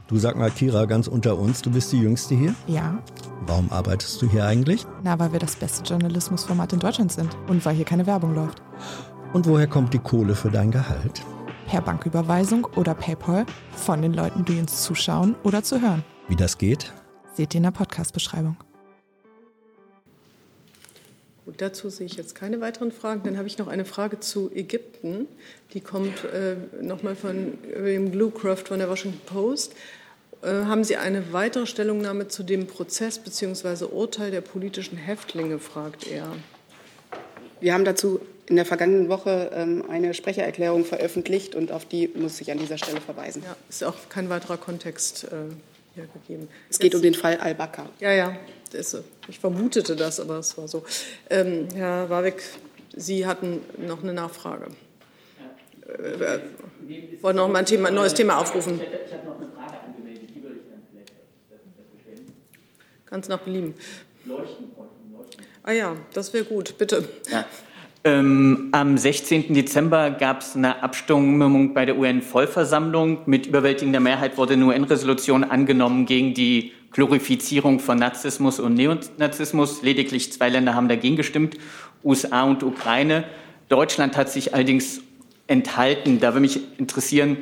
Du sag mal, Kira, ganz unter uns, du bist die Jüngste hier? Ja. Warum arbeitest du hier eigentlich? Na, weil wir das beste Journalismusformat in Deutschland sind und weil hier keine Werbung läuft. Und woher kommt die Kohle für dein Gehalt? Per Banküberweisung oder PayPal von den Leuten, die uns zuschauen oder zu hören. Wie das geht? Seht ihr in der Podcast-Beschreibung. Gut, dazu sehe ich jetzt keine weiteren Fragen. Dann habe ich noch eine Frage zu Ägypten. Die kommt äh, nochmal von William Bluecroft von der Washington Post. Äh, haben Sie eine weitere Stellungnahme zu dem Prozess bzw. Urteil der politischen Häftlinge, fragt er. Wir haben dazu in der vergangenen Woche ähm, eine Sprechererklärung veröffentlicht und auf die muss ich an dieser Stelle verweisen. Ja, ist auch kein weiterer Kontext äh, hier gegeben. Es geht Jetzt, um den Fall Al-Bakr. Ja, ja, ist, ich vermutete das, aber es war so. Ähm, Herr Warwick, Sie hatten noch eine Nachfrage. Äh, äh, wollen noch mal ein, Thema, ein neues Thema aufrufen? Ich habe noch eine Frage angemeldet, die würde ich dann vielleicht. Ganz nach Belieben. Leuchten, leuchten. Ah ja, das wäre gut, bitte. Ja. Ähm, am 16. Dezember gab es eine Abstimmung bei der UN-Vollversammlung. Mit überwältigender Mehrheit wurde eine UN-Resolution angenommen gegen die Glorifizierung von Nazismus und Neonazismus. Lediglich zwei Länder haben dagegen gestimmt, USA und Ukraine. Deutschland hat sich allerdings enthalten. Da würde mich interessieren,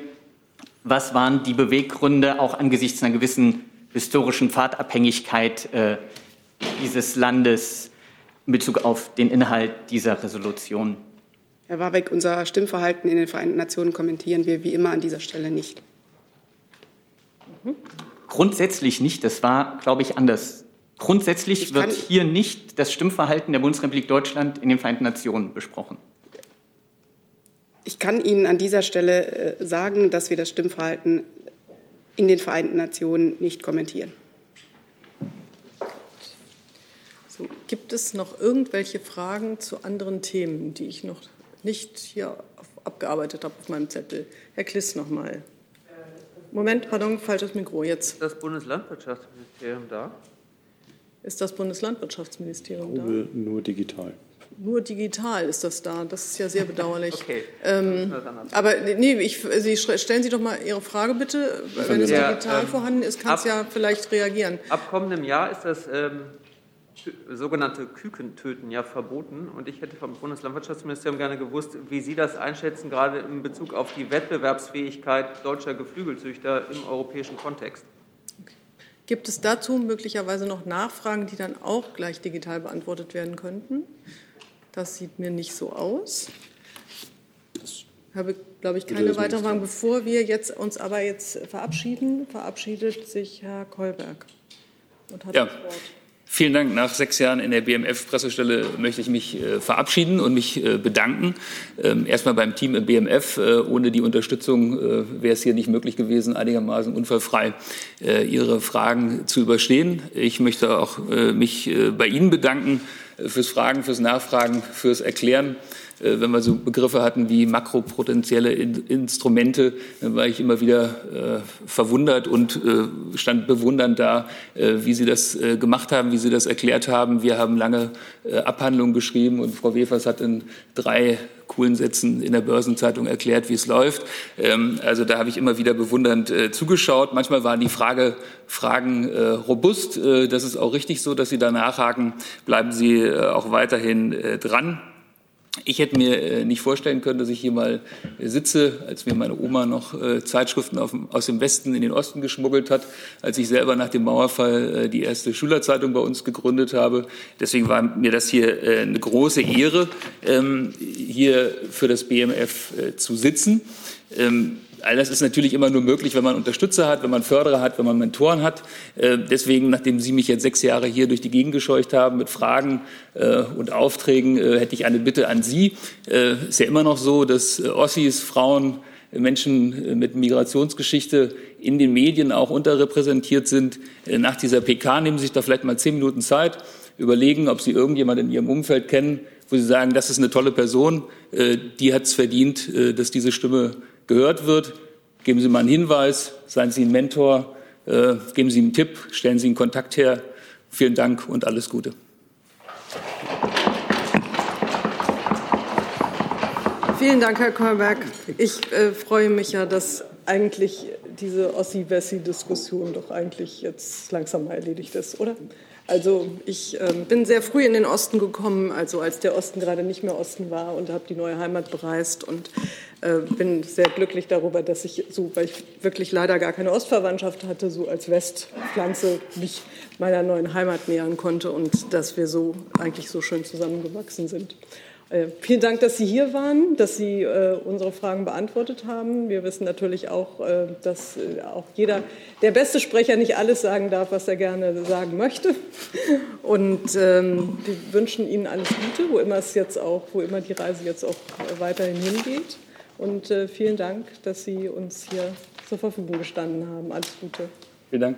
was waren die Beweggründe auch angesichts einer gewissen historischen Pfadabhängigkeit äh, dieses Landes? In Bezug auf den Inhalt dieser Resolution. Herr Warbeck, unser Stimmverhalten in den Vereinten Nationen kommentieren wir wie immer an dieser Stelle nicht. Grundsätzlich nicht. Das war, glaube ich, anders. Grundsätzlich wird hier nicht das Stimmverhalten der Bundesrepublik Deutschland in den Vereinten Nationen besprochen. Ich kann Ihnen an dieser Stelle äh, sagen, dass wir das Stimmverhalten in den Vereinten Nationen nicht kommentieren. So, gibt es noch irgendwelche Fragen zu anderen Themen, die ich noch nicht hier abgearbeitet habe auf meinem Zettel? Herr Kliss noch mal. Moment, pardon, falsches Mikro jetzt. Ist das Bundeslandwirtschaftsministerium da? Ist das Bundeslandwirtschaftsministerium da? Nur digital. Nur digital ist das da. Das ist ja sehr bedauerlich. Okay. Ähm, aber nee, ich, Sie stellen Sie doch mal Ihre Frage bitte. Wenn es digital ähm, vorhanden ist, kann es ja vielleicht reagieren. Ab kommendem Jahr ist das ähm, sogenannte Kükentöten ja verboten. Und ich hätte vom Bundeslandwirtschaftsministerium gerne gewusst, wie Sie das einschätzen, gerade in Bezug auf die Wettbewerbsfähigkeit deutscher Geflügelzüchter im europäischen Kontext. Gibt es dazu möglicherweise noch Nachfragen, die dann auch gleich digital beantwortet werden könnten? Das sieht mir nicht so aus. Ich habe, glaube ich, keine weiteren Fragen. Bevor wir jetzt uns aber jetzt verabschieden, verabschiedet sich Herr Kolberg und hat ja. das Wort. Vielen Dank. Nach sechs Jahren in der BMF-Pressestelle möchte ich mich äh, verabschieden und mich äh, bedanken. Ähm, erstmal beim Team im BMF. Äh, ohne die Unterstützung äh, wäre es hier nicht möglich gewesen, einigermaßen unfallfrei äh, Ihre Fragen zu überstehen. Ich möchte auch äh, mich bei Ihnen bedanken fürs Fragen, fürs Nachfragen, fürs Erklären. Äh, wenn wir so Begriffe hatten wie makropotenzielle Instrumente, dann war ich immer wieder äh, verwundert und äh, stand bewundernd da, wie Sie das gemacht haben, wie Sie das erklärt haben. Wir haben lange Abhandlungen geschrieben und Frau Wefers hat in drei coolen Sätzen in der Börsenzeitung erklärt, wie es läuft. Ähm, also da habe ich immer wieder bewundernd zugeschaut. Manchmal waren die Frage, Fragen robust. Das ist auch richtig so, dass Sie da nachhaken. Bleiben Sie auch weiterhin dran. Ich hätte mir äh, nicht vorstellen können, dass ich hier mal sitze, als mir meine Oma noch äh, Zeitschriften aus dem Westen in den Osten geschmuggelt hat, als ich selber nach dem Mauerfall äh, die erste Schülerzeitung bei uns gegründet habe. Deswegen war mir das hier eine große Ehre, ähm, hier für das BMF zu sitzen. All das ist natürlich immer nur möglich, wenn man Unterstützer hat, wenn man Förderer hat, wenn man Mentoren hat. Äh, deswegen, nachdem Sie mich jetzt sechs Jahre hier durch die Gegend gescheucht haben mit Fragen äh, und Aufträgen, äh, hätte ich eine Bitte an Sie. Ist ja immer noch so, dass Ossis, Frauen, Menschen mit Migrationsgeschichte in den Medien auch unterrepräsentiert sind. Nach dieser PK nehmen Sie sich da vielleicht mal zehn Minuten Zeit, überlegen, ob Sie irgendjemand in Ihrem Umfeld kennen, wo Sie sagen, das ist eine tolle Person, die hat es verdient, dass diese Stimme gehört wird. Geben Sie mal einen Hinweis, seien Sie ein Mentor, äh, geben Sie einen Tipp, stellen Sie einen Kontakt her. Vielen Dank und alles Gute. Vielen Dank, Herr Kolberg. Ich äh, freue mich ja, dass eigentlich diese Ossi-Wessi-Diskussion doch eigentlich jetzt langsam mal erledigt ist, oder? Also ich äh, bin sehr früh in den Osten gekommen, also als der Osten gerade nicht mehr Osten war und habe die neue Heimat bereist und äh, bin sehr glücklich darüber, dass ich so, weil ich wirklich leider gar keine Ostverwandtschaft hatte, so als Westpflanze mich meiner neuen Heimat nähern konnte und dass wir so eigentlich so schön zusammengewachsen sind. Äh, vielen Dank, dass Sie hier waren, dass Sie äh, unsere Fragen beantwortet haben. Wir wissen natürlich auch, äh, dass äh, auch jeder, der beste Sprecher nicht alles sagen darf, was er gerne sagen möchte. Und ähm, wir wünschen Ihnen alles Gute, wo immer es jetzt auch, wo immer die Reise jetzt auch weiterhin hingeht. Und äh, vielen Dank, dass Sie uns hier zur Verfügung gestanden haben. Alles Gute. Vielen Dank.